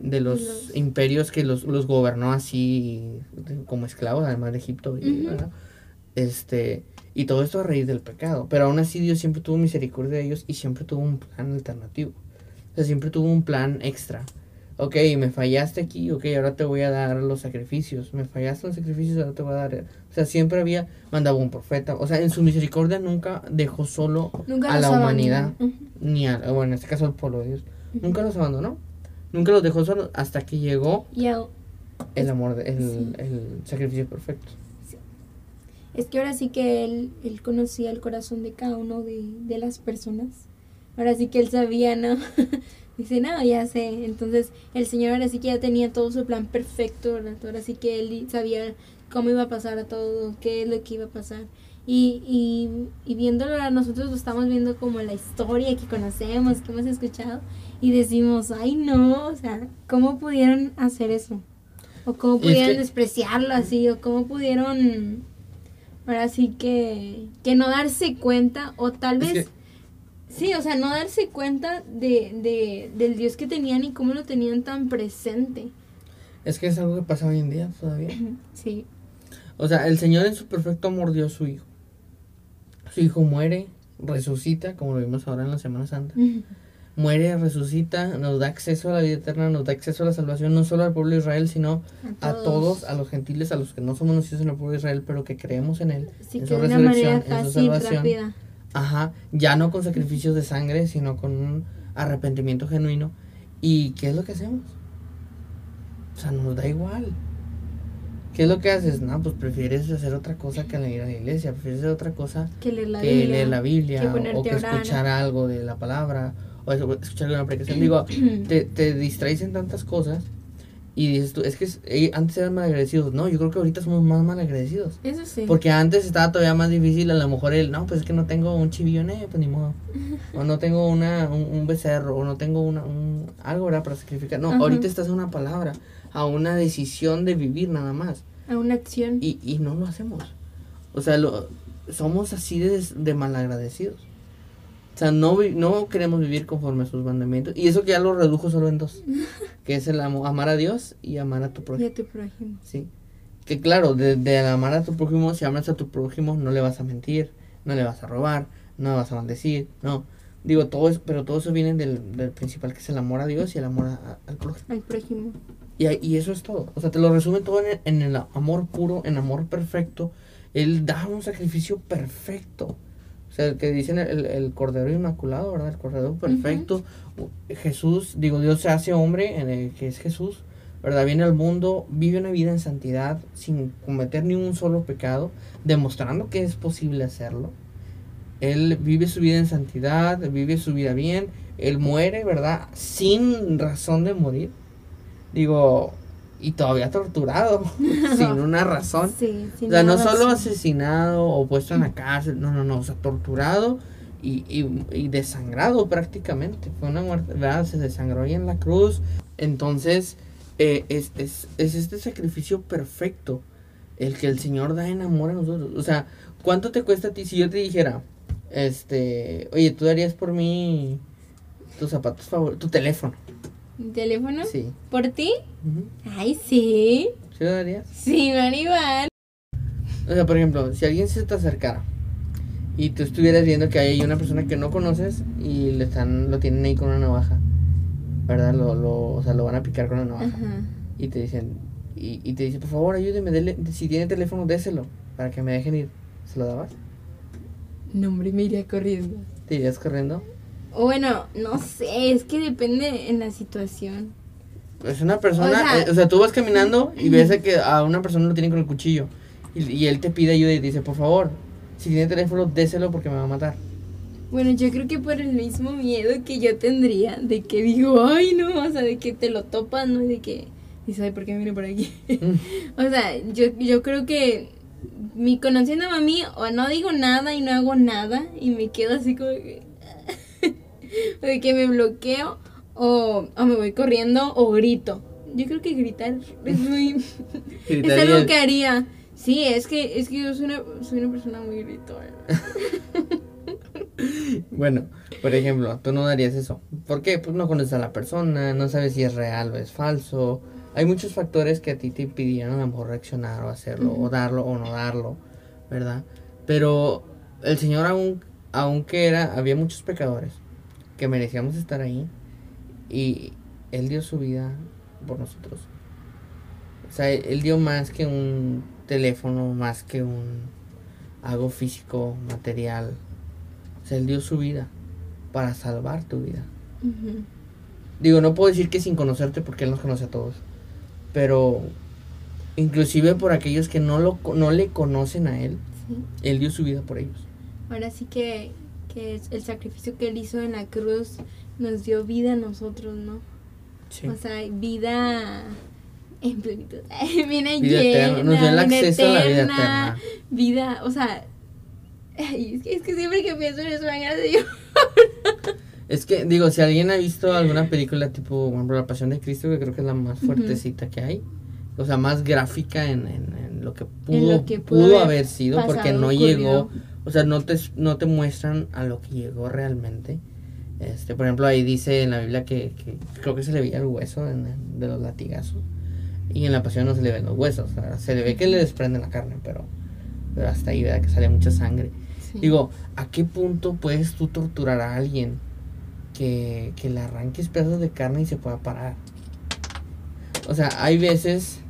de los, imperios que los, los gobernó así como esclavos, además de Egipto, Este, y todo esto a raíz del pecado, pero aún así Dios siempre tuvo misericordia de ellos y siempre tuvo un plan alternativo. O sea, siempre tuvo un plan extra. Ok, me fallaste aquí, ok, ahora te voy a dar los sacrificios. Me fallaste los sacrificios, ahora te voy a dar. O sea, siempre había mandado un profeta. O sea, en su misericordia nunca dejó solo a la humanidad. Ni a, bueno, en este caso al pueblo de Dios. Nunca los abandonó. Nunca los dejó solos hasta que llegó el, amor, de, el, el, sacrificio perfecto. Es que ahora sí que él, él conocía el corazón de cada uno de, de las personas ahora sí que él sabía, ¿no? (laughs) Dice, no, ya sé. Entonces el Señor ahora sí que ya tenía todo su plan perfecto, ¿verdad? Ahora sí que él sabía cómo iba a pasar a todo, qué es lo que iba a pasar. Y, y, y viéndolo nosotros lo estamos viendo como la historia que conocemos, que hemos escuchado, y decimos, ay no, o sea, ¿cómo pudieron hacer eso? O cómo pudieron despreciarlo así, o cómo pudieron, ahora sí que, que no darse cuenta, o tal vez... Sí, o sea, no darse cuenta de, de, del Dios que tenían y cómo lo tenían tan presente. Es que es algo que pasa hoy en día todavía. Sí. O sea, el Señor en su perfecto amor dio a su Hijo. Su Hijo muere, resucita, como lo vimos ahora en la Semana Santa. Muere, resucita, nos da acceso a la vida eterna, nos da acceso a la salvación, no solo al pueblo de Israel, sino a todos, a, los gentiles, a los que no somos nacidos en el pueblo de Israel, pero que creemos en Él, sí, en su resurrección, en su salvación. Rápida. Ajá, ya no con sacrificios de sangre, sino con un arrepentimiento genuino. ¿Y qué es lo que hacemos? O sea, nos da igual. ¿Qué es lo que haces? No, pues prefieres hacer otra cosa que ir a la iglesia, prefieres hacer otra cosa que leer la Biblia, o, que escuchar algo de la palabra, o escuchar una predicación. Digo, (clears throat) te, te distraes en tantas cosas y dices tú, es que eh, antes eran malagradecidos. No, yo creo que ahorita somos más malagradecidos. Eso sí. Porque antes estaba todavía más difícil. A lo mejor el, no, pues es que no tengo un chivilloné, pues ni modo. (laughs) o no tengo una, un, becerro, o no tengo una, un, algo, ¿verdad? Para sacrificar. No, ahorita estás a una palabra, a una decisión de vivir nada más. A una acción. Y, y no lo hacemos. O sea, lo, somos así de, de malagradecidos. O sea, no, no queremos vivir conforme a sus mandamientos. Y eso que ya lo redujo solo en dos. (laughs) que es el amo- amar a Dios y amar a tu Y prójimo. a tu prójimo. Sí. Que claro, de, de amar a tu prójimo, si amas a tu prójimo, no le vas a mentir, no le vas a robar, no le vas a maldecir, no. Digo, todo eso, pero todo eso viene del, del principal, que es el amor a Dios y el amor a- al prójimo. Al prójimo. Y, y eso es todo. O sea, te lo resume todo en el, en el amor puro, en amor perfecto. Él da un sacrificio perfecto. O sea, el que dicen el, el- el Cordero Inmaculado, ¿verdad? El Cordero Perfecto. Jesús, digo, Dios se hace hombre, en el que es Jesús, ¿verdad? Viene al mundo, vive una vida en santidad, sin cometer ni un solo pecado, demostrando que es posible hacerlo. Él vive su vida en santidad, vive su vida bien, él muere, ¿verdad? Sin razón de morir. Digo, y todavía torturado, (laughs) sin una razón. Sí, sin O sea, no solo asesinado o puesto en la cárcel, no, no, no, o sea, torturado y, y, y desangrado prácticamente. Fue una muerte, ¿verdad? Se desangró ahí en la cruz. Entonces, eh, es, es, es este sacrificio perfecto el que el Señor da en amor a nosotros. O sea, ¿cuánto te cuesta a ti si yo te dijera, este, oye, tú darías por mí tus zapatos favoritos, tu teléfono? ¿Teléfono? Sí. ¿Por ti? Ay, sí. ¿Sí lo darías? Sí, Maribel. O sea, por ejemplo, si alguien se te acercara y tú estuvieras viendo que hay una persona que no conoces y le están, lo tienen ahí con una navaja, ¿verdad? Lo, lo, o sea, lo van a picar con la navaja. Ajá. Y te dicen, y, y te dice, por favor, ayúdeme, dele, si tiene teléfono, déselo, para que me dejen ir. ¿Se lo dabas? No, hombre, me iría corriendo. ¿Te irías corriendo? O bueno, no sé, es que depende en la situación. Es una persona, O sea- eh, o sea, tú vas caminando y ves a que a una persona lo tienen con el cuchillo y, y él te pide ayuda y te dice, por favor, si tiene teléfono, déselo porque me va a matar. Bueno, yo creo que por el mismo miedo que yo tendría, de que digo, ay, no, o sea, de que te lo topas, ¿no? De que dices, ay, ¿por qué viene por aquí? (laughs) O sea, yo, yo creo que mi conociéndome a mí, o no digo nada y no hago nada, y me quedo así como que. (laughs) de que me bloqueo, o, o me voy corriendo, o grito. Yo creo que gritar es muy. (laughs) es algo que haría. Sí, es que, es que yo soy una, soy una persona muy gritona. (laughs) Bueno, por ejemplo, tú no darías eso. ¿Por qué? Pues no conoces a la persona, no sabes si es real o es falso. Hay muchos factores que a ti te impidieron a lo mejor reaccionar o hacerlo, o darlo o no darlo, ¿verdad? Pero el Señor aún, aunque era, había muchos pecadores que merecíamos estar ahí y Él dio su vida por nosotros. O sea, Él dio más que un teléfono, más que un algo físico, material. O sea, Él dio su vida para salvar tu vida. Digo, no puedo decir que sin conocerte porque Él nos conoce a todos. Pero inclusive por aquellos que no, lo, no le conocen a Él, Sí. Él dio su vida por ellos. Ahora sí que, que es el sacrificio que él hizo en la cruz nos dio vida a nosotros, ¿no? Sí. O sea, vida en plenitud. (laughs) vida, Vida eterna. Nos dio el acceso a la vida eterna, eterna. Vida, o sea, es, que, es que siempre que pienso en eso me ganas de llorar. Es que, digo, si alguien ha visto alguna película tipo, La Pasión de Cristo, que creo que es la más fuertecita que hay, o sea, más gráfica en, en- en lo que pudo, lo que pudo pudo haber haber sido, porque no llegó, o sea, no te, no te muestran a lo que llegó realmente. Este, por ejemplo, ahí dice en la Biblia que, que creo que se le veía el hueso en- de los latigazos. Y en la pasión no se le ven los huesos, o sea, se le ve que le desprenden la carne, pero, pero hasta ahí, ¿verdad? Que sale mucha sangre. Sí. Digo, ¿a qué punto puedes tú torturar a alguien que, que le arranques pedazos de carne y se pueda parar? O sea, hay veces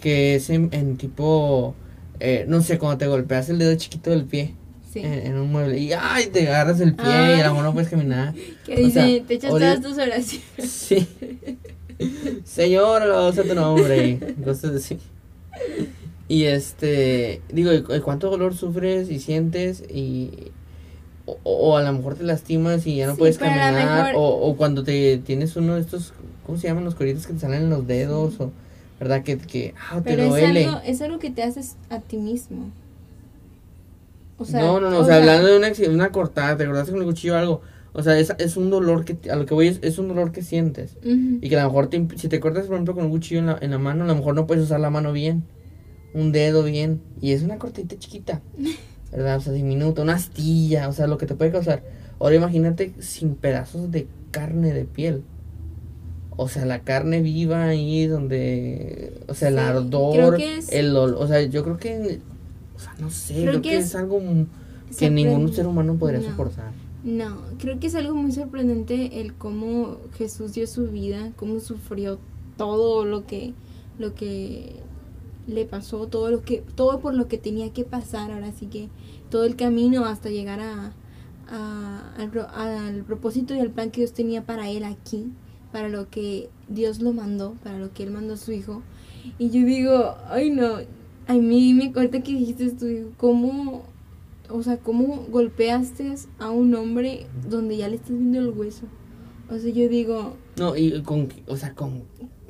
que es en, en tipo, eh, no sé, cuando te golpeas el dedo chiquito del pie Sí. en, en un mueble y ¡ay! te agarras el pie y a lo mejor no puedes caminar. (laughs) que dice, sea, te echas todas tus oraciones. Sí. (laughs) Señor, usa tu nombre. (laughs) Cosas así. Y este, digo, ¿y cu- ¿cuánto dolor sufres y sientes? Y, o, o a lo mejor te lastimas y ya no Sí, puedes caminar. mejor- O, o cuando te tienes uno de estos, ¿cómo se llaman los coritos que te salen en los dedos? O, ¿Verdad? Que, que ah, te Pero es duele. algo, es algo que te haces a ti mismo. O sea, no, no, no, o sea, hablando de una, cortada, te cortaste con el cuchillo o algo. O sea, es, es un dolor que, a lo que voy es, es un dolor que sientes. Y que a lo mejor te si te cortas, por ejemplo, con un cuchillo en la, en la mano, a lo mejor no puedes usar la mano bien. Un dedo bien. Y es una cortita chiquita. (laughs) ¿Verdad? O sea, diminuta, una astilla, o sea, lo que te puede causar. Ahora imagínate sin pedazos de carne de piel. o sea, la carne viva ahí donde, o sea, el Sí, ardor, el ol- o sea, yo creo que, no sé, Creo creo, que que, es algo que ningún ser humano podría No. soportar. No, creo que es algo muy sorprendente el cómo Jesús dio su vida, cómo sufrió todo lo que lo que le pasó, todo lo que todo por lo que tenía que pasar, ahora sí que todo el camino hasta llegar a, a- al, al propósito y al plan que Dios tenía para él aquí, para lo que Dios lo mandó, para lo que él mandó a su hijo. Y yo digo, ay no, a mí me corta que dijiste tú, cómo o sea, ¿cómo golpeaste a un hombre donde ya le estás viendo el hueso? O sea, yo digo, No, y con, o sea, con,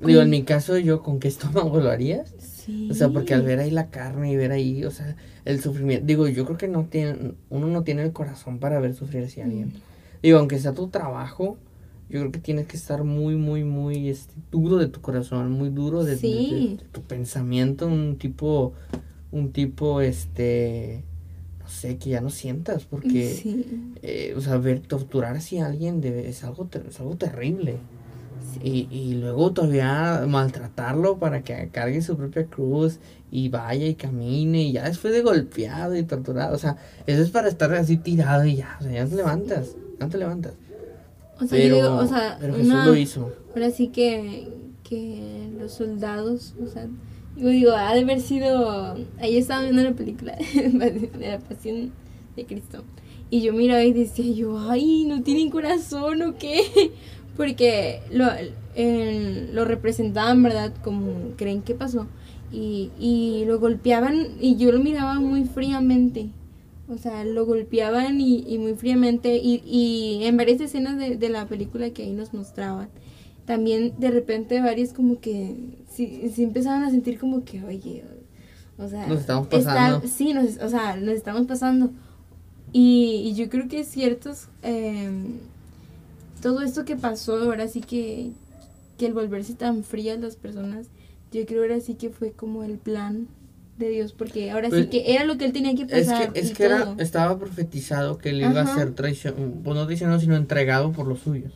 digo, en mi caso yo, ¿con qué estómago lo harías? sí. O sea, porque al ver ahí la carne y ver ahí, o sea, el sufrimiento, digo, yo creo que no tiene, uno no tiene el corazón para ver sufrir así a alguien. Digo, aunque sea tu trabajo, yo creo que tienes que estar muy, muy, muy este, duro de tu corazón, muy duro de, de- Sí. de tu pensamiento, un tipo, un tipo, este, no sé, que ya no sientas, porque, Sí. eh, o sea, ver torturar así a alguien es, algo, ter- es algo terrible. Y, y luego todavía maltratarlo para que cargue su propia cruz y vaya y camine y ya después de golpeado y torturado. O sea, eso es para estar así tirado y ya, o sea, ya te levantas, ya te levantas. O sea, Pero, yo digo, o sea, pero Jesús una- lo hizo. ahora sí que, que los soldados, o sea, yo digo, ha de haber sido, ahí estaba viendo la película (laughs) de la pasión de Cristo. Y yo miraba y decía yo, ay, no tienen corazón o qué. (laughs) Porque lo, el- lo representaban, ¿verdad? Como creen que pasó. Y, y lo golpeaban y yo lo miraba muy fríamente. O sea, lo golpeaban y, y muy fríamente. Y, y en varias escenas de, de la película que ahí nos mostraban, también de repente varios como que sí, sí empezaban a sentir como que, oye, o sea, Nos estamos está- pasando. sí, nos, o sea, nos estamos pasando. Y, y yo creo que ciertos, eh, todo esto que pasó, ahora sí que, que el volverse tan frías las personas, yo creo ahora sí que fue como el plan de Dios, porque ahora Pues, sí que era lo que él tenía que Es pasar. que, es que era, estaba profetizado que él iba a ser traicionado, pues no traicionado, sino entregado por los suyos.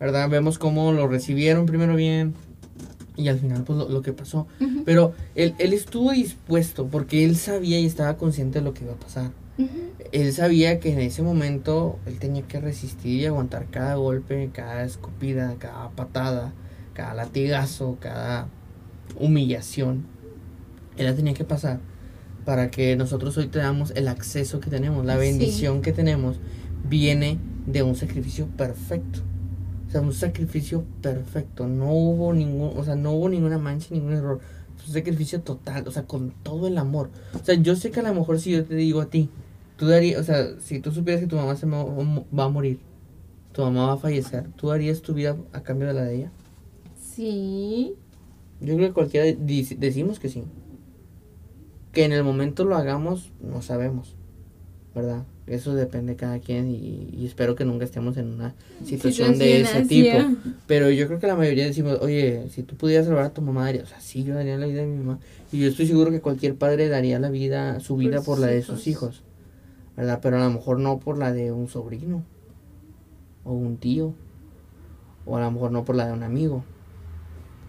¿Verdad? Vemos cómo lo recibieron primero bien y al final pues lo, lo que pasó. Pero él, él estuvo dispuesto porque él sabía y estaba consciente de lo que iba a pasar. Él sabía que en ese momento él tenía que resistir y aguantar cada golpe, cada escupida, cada patada, cada latigazo, cada humillación. Él la tenía que pasar para que nosotros hoy tengamos el acceso que tenemos, la Sí. bendición que tenemos, viene de un sacrificio perfecto. O sea, un sacrificio perfecto. No hubo ningún, o sea, no hubo ninguna mancha, ningún error. Un sacrificio total, o sea, con todo el amor. O sea, yo sé que a lo mejor si yo te digo a ti, tú darías, o sea, si tú supieras que tu mamá se va a morir, tu mamá va a fallecer, ¿tú darías tu vida a cambio de la de ella? Sí. Yo creo que cualquiera decimos que sí. Que en el momento lo hagamos, no sabemos, ¿verdad? Eso depende de cada quien y, y espero que nunca estemos en una situación de ese tipo. ¿eh? Pero yo creo que la mayoría decimos, oye, si tú pudieras salvar a tu mamá, darías, o sea, sí, yo daría la vida de mi mamá. Y yo estoy seguro que cualquier padre daría la vida, su vida por, la de sus hijos, ¿verdad? Pero a lo mejor no por la de un sobrino, o un tío, o a lo mejor no por la de un amigo.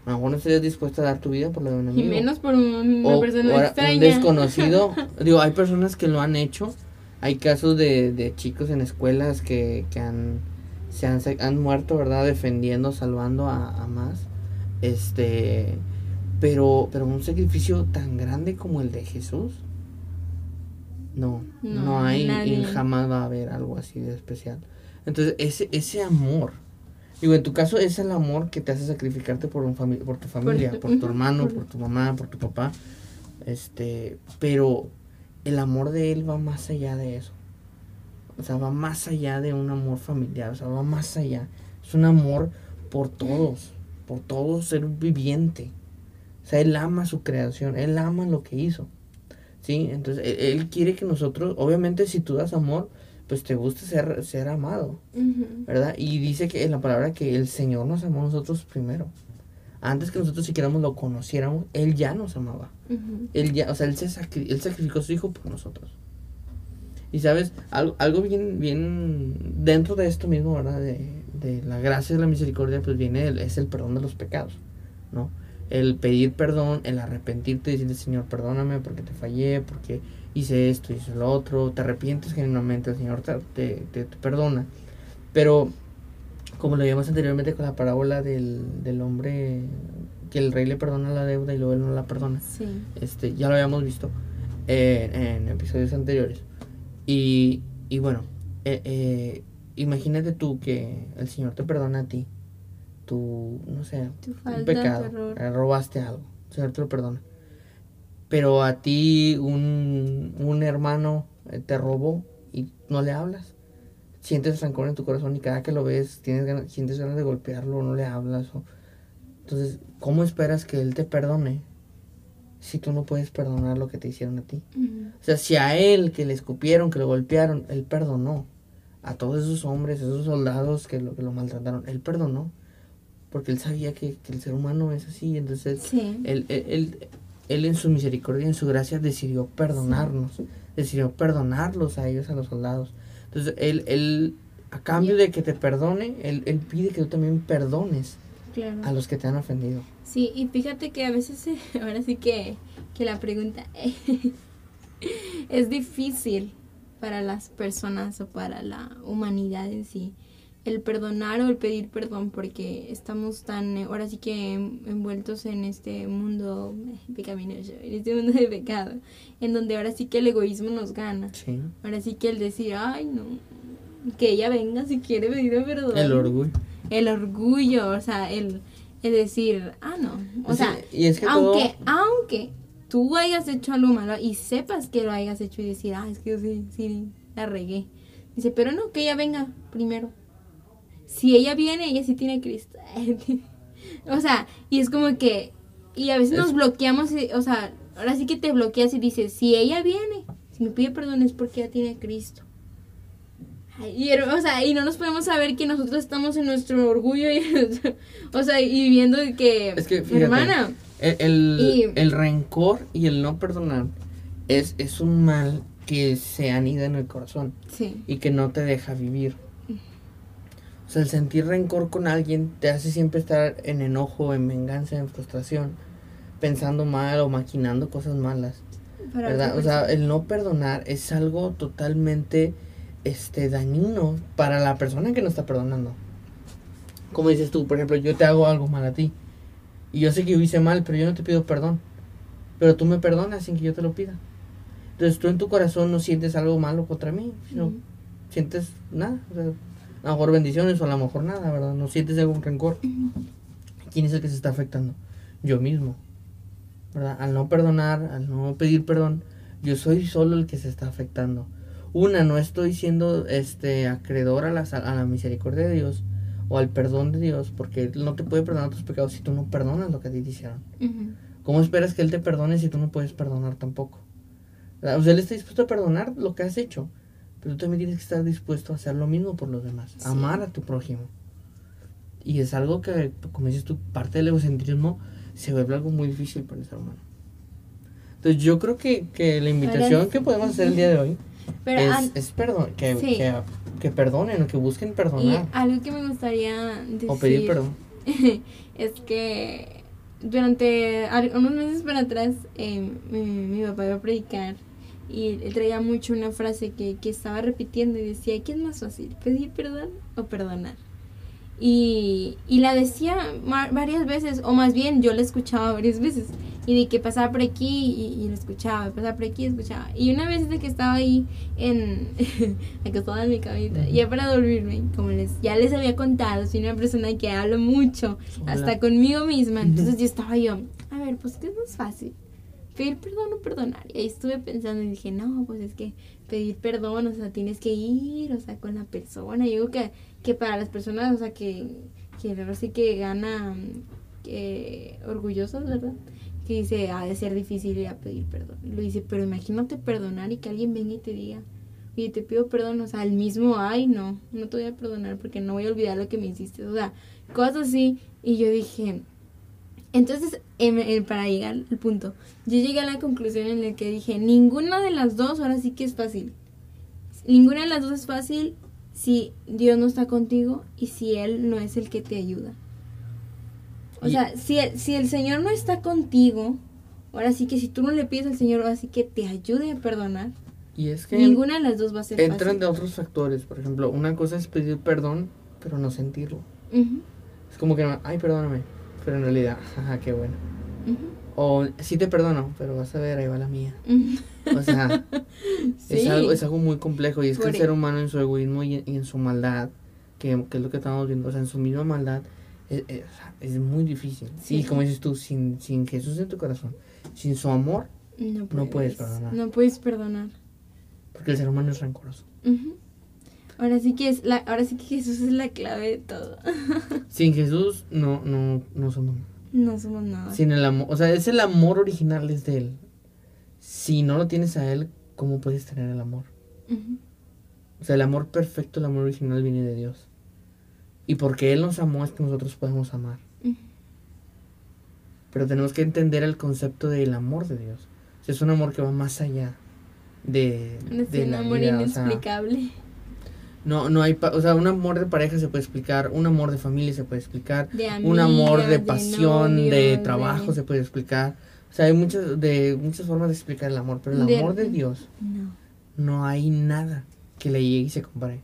A lo mejor no estarías dispuesta a dar tu vida por la de un Y amigo. menos por un- una o, persona o extraña. un desconocido. (laughs) Digo, hay personas que lo han hecho. Hay casos de, de chicos en escuelas que, que han, se han, se han muerto, ¿verdad? Defendiendo, salvando a, a más. Este, pero, pero un sacrificio tan grande como el de Jesús. No, no, No, hay y nadie. jamás va a haber algo así de especial. Entonces, ese, ese amor, digo, en tu caso es el amor que te hace sacrificarte por, un fami- por tu familia, por, tu- hermano, por- por tu mamá, por tu papá. Este, pero el amor de él va más allá de eso. O sea, va más allá de un amor familiar, o sea, va más allá. Es un amor por todos, por todo ser viviente. O sea, él ama su creación, él ama lo que hizo. ¿Sí? Entonces, él, él quiere que nosotros, obviamente, si tú das amor, pues te gusta ser, ser amado. ¿verdad? Y dice que en la palabra que el Señor nos amó a nosotros primero. Antes que nosotros siquiera lo conociéramos, Él ya nos amaba. Él ya, o sea, él, se sacri- él sacrificó a su hijo por nosotros. Y sabes, algo, algo bien, bien dentro de esto mismo, ¿verdad? De, de la gracia y la misericordia, pues viene, el- es el perdón de los pecados, ¿no? El pedir perdón, el arrepentirte y decirle, Señor, perdóname porque te fallé, porque hice esto, hice lo otro, te arrepientes genuinamente, el Señor te, te, te- perdona. Pero, como lo vimos anteriormente con la parábola del, del hombre que el rey le perdona la deuda y luego él no la perdona, Sí. este, ya lo habíamos visto eh, en episodios anteriores. Y, y bueno, eh, eh, imagínate tú que el Señor te perdona a ti. Tú, no sé, Tu falta, un tu pecado, eh, robaste algo. El Señor te lo perdona. Pero a ti un, un hermano eh, te robó y no le hablas. Sientes rencor en tu corazón y cada que lo ves tienes ganas, sientes ganas de golpearlo, no le hablas. O... Entonces, ¿cómo esperas que él te perdone si tú no puedes perdonar lo que te hicieron a ti? Ujú. O sea, si a él que le escupieron, que lo golpearon, él perdonó. A todos esos hombres, esos soldados que lo, que lo maltrataron, él perdonó. Porque él sabía que, que el ser humano es así. Entonces, Sí. él, él, él, él en su misericordia y en su gracia decidió perdonarnos. Decidió perdonarlos a ellos, a los soldados. Entonces, él, él a cambio de que te perdone, él, él pide que tú también perdones Claro. a los que te han ofendido. Sí, y fíjate que a veces, (laughs) ahora sí que, que la pregunta (laughs) es difícil para las personas o para la humanidad en sí. El perdonar o el pedir perdón porque estamos tan, eh, ahora sí que en- envueltos en este mundo pecaminoso, en este mundo de pecado, en donde ahora sí que el egoísmo nos gana. Sí. Ahora sí que el decir, ay no, que ella venga si quiere pedir perdón. El orgullo. El orgullo, o sea, el, el decir, ah, no. O Sí, sea, y es que aunque, todo- aunque tú hayas hecho algo malo y sepas que lo hayas hecho y decir, ah, es que yo sí, sí, la regué. Dice, pero no, que ella venga primero. Si ella viene, ella sí tiene Cristo. (laughs) o sea, y es como que, y a veces Es- nos bloqueamos, y- o sea, ahora sí que te bloqueas y dices, si ella viene, si me pide perdón es porque ella tiene a Cristo. Ay, Y, o sea, y no nos podemos saber que nosotros estamos en nuestro orgullo y, o sea, y viendo que, Es que, fíjate, hermana, El, el, Y- el rencor y el no perdonar es, es un mal que se anida en el corazón sí, y que no te deja vivir. O sea, el sentir rencor con alguien te hace siempre estar en enojo, en venganza, en frustración, pensando mal o maquinando cosas malas. ¿Verdad? O sea, el no perdonar es algo totalmente este dañino para la persona que no está perdonando. Como dices tú, por ejemplo, yo te hago algo mal a ti. Y yo sé que yo hice mal, pero yo no te pido perdón. Pero tú me perdonas sin que yo te lo pida. Entonces tú en tu corazón no sientes algo malo contra mí, sino sientes nada. O sea, a lo mejor bendiciones o a lo mejor nada, ¿verdad? No sientes algún rencor. ¿Quién es el que se está afectando? Yo mismo. ¿Verdad? Al no perdonar, al no pedir perdón, yo soy solo el que se está afectando. Una, no estoy siendo este acreedor a la, a la misericordia de Dios o al perdón de Dios, porque Él no te puede perdonar tus pecados si tú no perdonas lo que a ti te hicieron. ¿Cómo esperas que Él te perdone si tú no puedes perdonar tampoco? O sea, Él está dispuesto a perdonar lo que has hecho, pero tú también tienes que estar dispuesto a hacer lo mismo por los demás, Sí. amar a tu prójimo. Y es algo que, como dices tú, parte del egocentrismo se vuelve algo muy difícil para el ser humano. Entonces yo creo que, que la invitación que podemos hacer el día de hoy Pero es, es perdón, que, Sí. que, que perdonen o que busquen y perdonar algo que me gustaría decir o pedir perdón. (laughs) es que durante unos meses para atrás eh, mi, mi papá iba a predicar y él traía mucho una frase que, que estaba repitiendo y decía, ¿qué es más fácil? ¿Pedir perdón o perdonar? Y, y la decía varias veces, o más bien yo la escuchaba varias veces, y de que pasaba por aquí y, y lo escuchaba, pasaba por aquí y escuchaba. Y una vez de que estaba ahí en (laughs) acostada en mi camita, ya para dormirme, como les ya les había contado, soy una persona que hablo mucho, hasta conmigo misma, entonces yo estaba yo, a ver, pues qué es más fácil, pedir perdón o perdonar. Y ahí estuve pensando y dije, no, pues es que pedir perdón, o sea, tienes que ir, o sea, con la persona. Y digo que, que para las personas, o sea, que, que ahora sí que gana que orgullosos, ¿verdad? Que dice, ha de ser difícil ir a pedir perdón. Y lo dice, pero imagínate perdonar y que alguien venga y te diga, oye, te pido perdón, o sea, el mismo, ay, no, no te voy a perdonar porque no voy a olvidar lo que me hiciste, o sea, cosas así. Y yo dije, entonces, em, em, para llegar al punto, yo llegué a la conclusión en la que dije, ninguna de las dos ahora sí que es fácil. Ninguna de las dos es fácil si Dios no está contigo y si Él no es el que te ayuda. O Y- sea, si el, si el Señor no está contigo, ahora sí que si tú no le pides al Señor, ahora sí que te ayude a perdonar, Y es que ninguna de las dos va a ser entran fácil. de otros factores. Por ejemplo, una cosa es pedir perdón, pero no sentirlo. Es como que, ay, perdóname. Pero en realidad, ajá, qué bueno. O sí te perdono, pero vas a ver, ahí va la mía. O sea, (laughs) es, algo, es algo muy complejo. Y es que el ser humano en su egoísmo y en, y en su maldad, que, que es lo que estamos viendo, o sea, en su misma maldad, es, es- es muy difícil. Sí. Y como dices tú, sin, sin Jesús en tu corazón, sin su amor, No No puedes perdonar. No puedes perdonar. porque el ser humano es rencoroso. Ujú. Ahora sí que es la, ahora sí que Jesús es la clave de todo. (laughs) Sin Jesús, no, no, no somos No somos nada. Sin el amor, o sea, es el amor original es de él. Si no lo tienes a él, ¿cómo puedes tener el amor? O sea, el amor perfecto, el amor original viene de Dios. Y porque él nos amó es que nosotros podemos amar. Pero tenemos que entender el concepto del amor de Dios. O sea, es un amor que va más allá de, Es de un la amor vida, o sea, inexplicable. No, no hay, pa- o sea, un amor de pareja se puede explicar, un amor de familia se puede explicar, un amor de pasión, de, trabajo de- se puede explicar. O sea, hay muchas, de, muchas formas de explicar el amor, pero el De- amor de Dios No. no hay nada que le llegue y se compare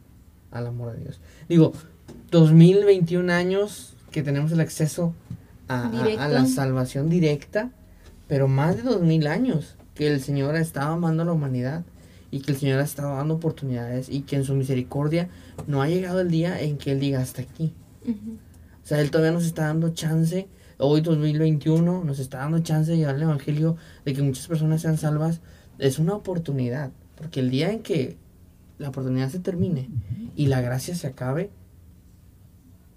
al amor de Dios. Digo, 2021 años que tenemos el acceso a, a- la salvación directa, pero más de 2000 años que el Señor ha estado amando a la humanidad y que el Señor ha estado dando oportunidades y que en su misericordia no ha llegado el día en que Él diga hasta aquí. Ujú. O sea, Él todavía nos está dando chance, hoy 2021, nos está dando chance de llevar el Evangelio, de que muchas personas sean salvas. Es una oportunidad, porque el día en que la oportunidad se termine y la gracia se acabe,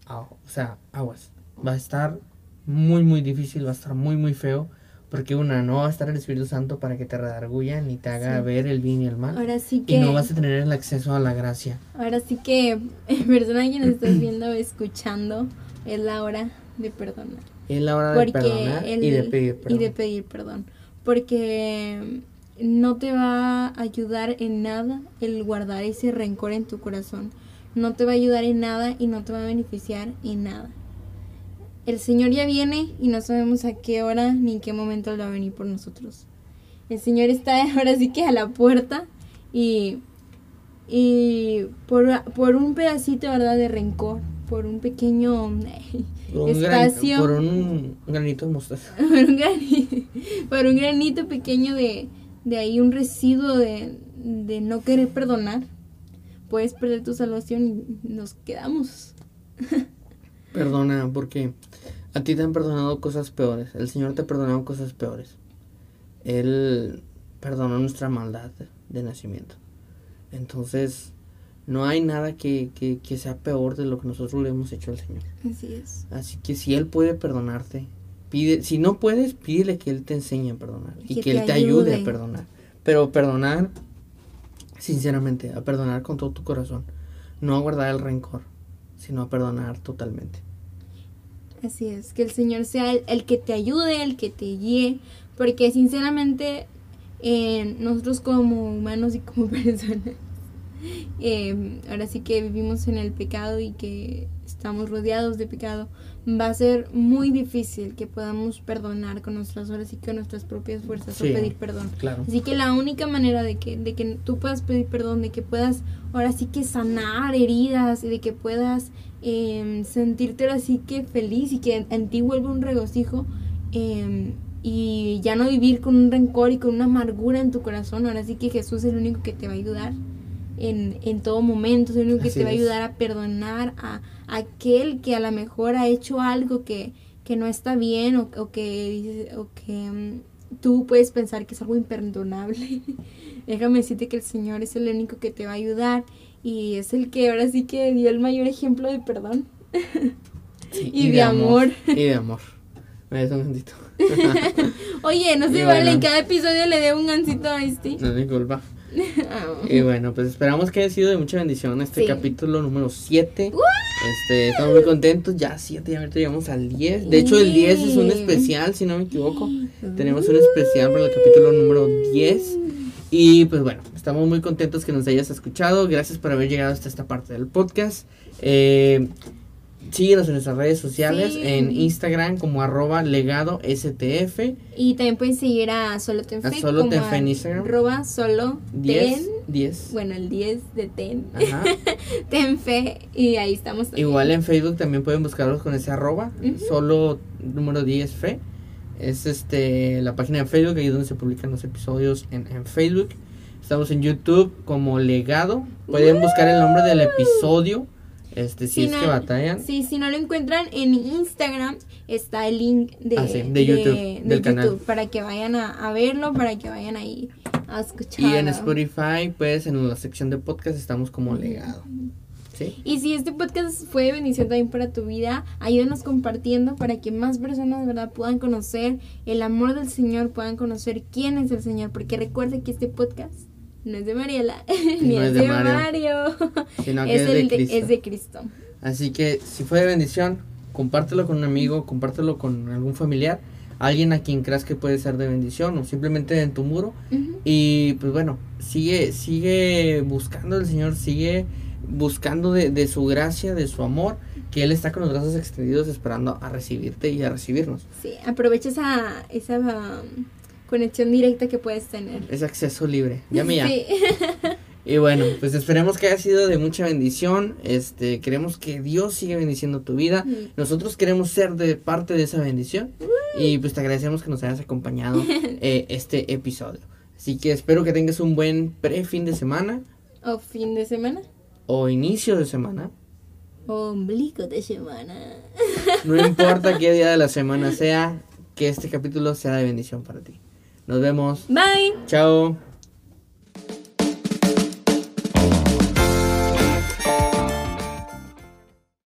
ah, o sea, aguas, va a estar muy, muy difícil, va a estar muy, muy feo, porque una, no va a estar el Espíritu Santo para que te redarguya ni te haga Sí. ver el bien y el mal, Ahora sí y que. no vas a tener el acceso a la gracia. Ahora sí que, (laughs) persona que nos estás viendo o escuchando, es la hora de perdonar. Es la hora de perdonar el- y de pedir perdón. Y de pedir perdón. Porque no te va a ayudar en nada el guardar ese rencor en tu corazón. No te va a ayudar en nada y no te va a beneficiar en nada. El Señor ya viene y no sabemos a qué hora ni en qué momento Él va a venir por nosotros. El Señor está (laughs) ahora sí que a la puerta y, y por, por un pedacito, ¿verdad? De rencor, por un pequeño Por un, gran- espacio. por un granito de mostaza. (laughs) por un granito, por un granito pequeño de, de ahí, un residuo de, de no querer perdonar, puedes perder tu salvación y nos quedamos. (laughs) Perdona, porque a ti te han perdonado cosas peores. El Señor te ha perdonado cosas peores. Él perdonó nuestra maldad de nacimiento. Entonces, no hay nada que, que, que sea peor de lo que nosotros le hemos hecho al Señor. Así es. Así que si Él puede perdonarte, pide, si no puedes, pídele que Él te enseñe a perdonar y que, Que Él te te ayude a perdonar. Pero perdonar, sinceramente, a perdonar con todo tu corazón. No a guardar el rencor, sino a perdonar totalmente. Así es, que el Señor sea el, el que te ayude, el que te guíe, porque sinceramente eh, nosotros como humanos y como (laughs) personas, eh, ahora sí que vivimos en el pecado y que estamos rodeados de pecado, va a ser muy difícil que podamos perdonar con nuestras horas y con nuestras propias fuerzas Sí. o pedir perdón. Claro. Así que la única manera de que, de que tú puedas pedir perdón, de que puedas ahora sí que sanar heridas y de que puedas em, sentirte ahora sí que feliz y que en, ti vuelva un regocijo em, y ya no vivir con un rencor y con una amargura en tu corazón. Ahora sí que Jesús es el único que te va a ayudar en, en todo momento, es el único que Así te va a ayudar a perdonar a, a aquel que a lo mejor ha hecho algo que, que no está bien o, o que o que mm, tú puedes pensar que es algo imperdonable. (laughs) Déjame decirte que el Señor es el único que te va a ayudar y es el que ahora sí que dio el mayor ejemplo de perdón. Sí, (laughs) y de amor. Y de amor. Me das un gancito. (laughs) Oye, no se Y vale, bueno. en cada episodio le dé un gancito a este. No es mi culpa. (laughs) Y bueno, pues esperamos que haya sido de mucha bendición este Sí. capítulo número 7. Este, estamos muy contentos. Ya 7, ya ahorita llegamos al 10. De hecho, el 10 es un especial, si no me equivoco. Tenemos un especial para el capítulo número 10. Y pues bueno, estamos muy contentos que nos hayas escuchado. Gracias por haber llegado hasta esta parte del podcast. Eh, síguenos en nuestras redes sociales, Sí. en Instagram como arroba legado STF. Y también pueden seguir a Solo Tenfe. A Solo como en Instagram. Arroba Solo 10. Ten. 10. Bueno, el 10 de Ten. Ajá. (laughs) Tenfe. Y ahí estamos. también. Igual en Facebook también pueden buscarlos con ese arroba, solo número 10 fe. Es este la página de Facebook, ahí donde se publican los episodios en, en Facebook. Estamos en YouTube como legado. Pueden buscar el nombre del episodio. Este, si, Si es no- que batallan. Sí, si no lo encuentran en Instagram, está el link de, Ah, sí, de YouTube, del canal. Para que vayan a, a verlo, para que vayan ahí a escuchar. Y en Spotify, pues en la sección de podcast estamos como legado. ¿Sí? Y si este podcast fue de bendición también para tu vida, ayúdanos compartiendo para que más personas, ¿verdad?, puedan conocer el amor del Señor, puedan conocer quién es el Señor. Porque recuerde que este podcast no es de Mariela, (laughs) ni No es, es de Mario, Mario. Sino (laughs) que es, es de el de- Cristo. es de Cristo. Así que si fue de bendición, compártelo con un amigo, compártelo con algún familiar, alguien a quien creas que puede ser de bendición o simplemente en tu muro. Y pues bueno, sigue, sigue buscando al Señor, sigue buscando de, de su gracia, de su amor, que Él está con los brazos extendidos esperando a recibirte y a recibirnos. Sí, aprovecha esa, esa um, conexión directa que puedes tener. Es acceso libre. Ya. Sí. (laughs) Y bueno, pues esperemos que haya sido de mucha bendición. Este, queremos que Dios siga bendiciendo tu vida. Mm. Nosotros queremos ser de parte de esa bendición. Y pues te agradecemos que nos hayas acompañado (laughs) eh, este episodio. Así que espero que tengas un buen pre-fin de semana O fin de semana. o inicio de semana. O ombligo de semana. No importa (laughs) qué día de la semana sea, que este capítulo sea de bendición para ti. Nos vemos. Bye. Chao.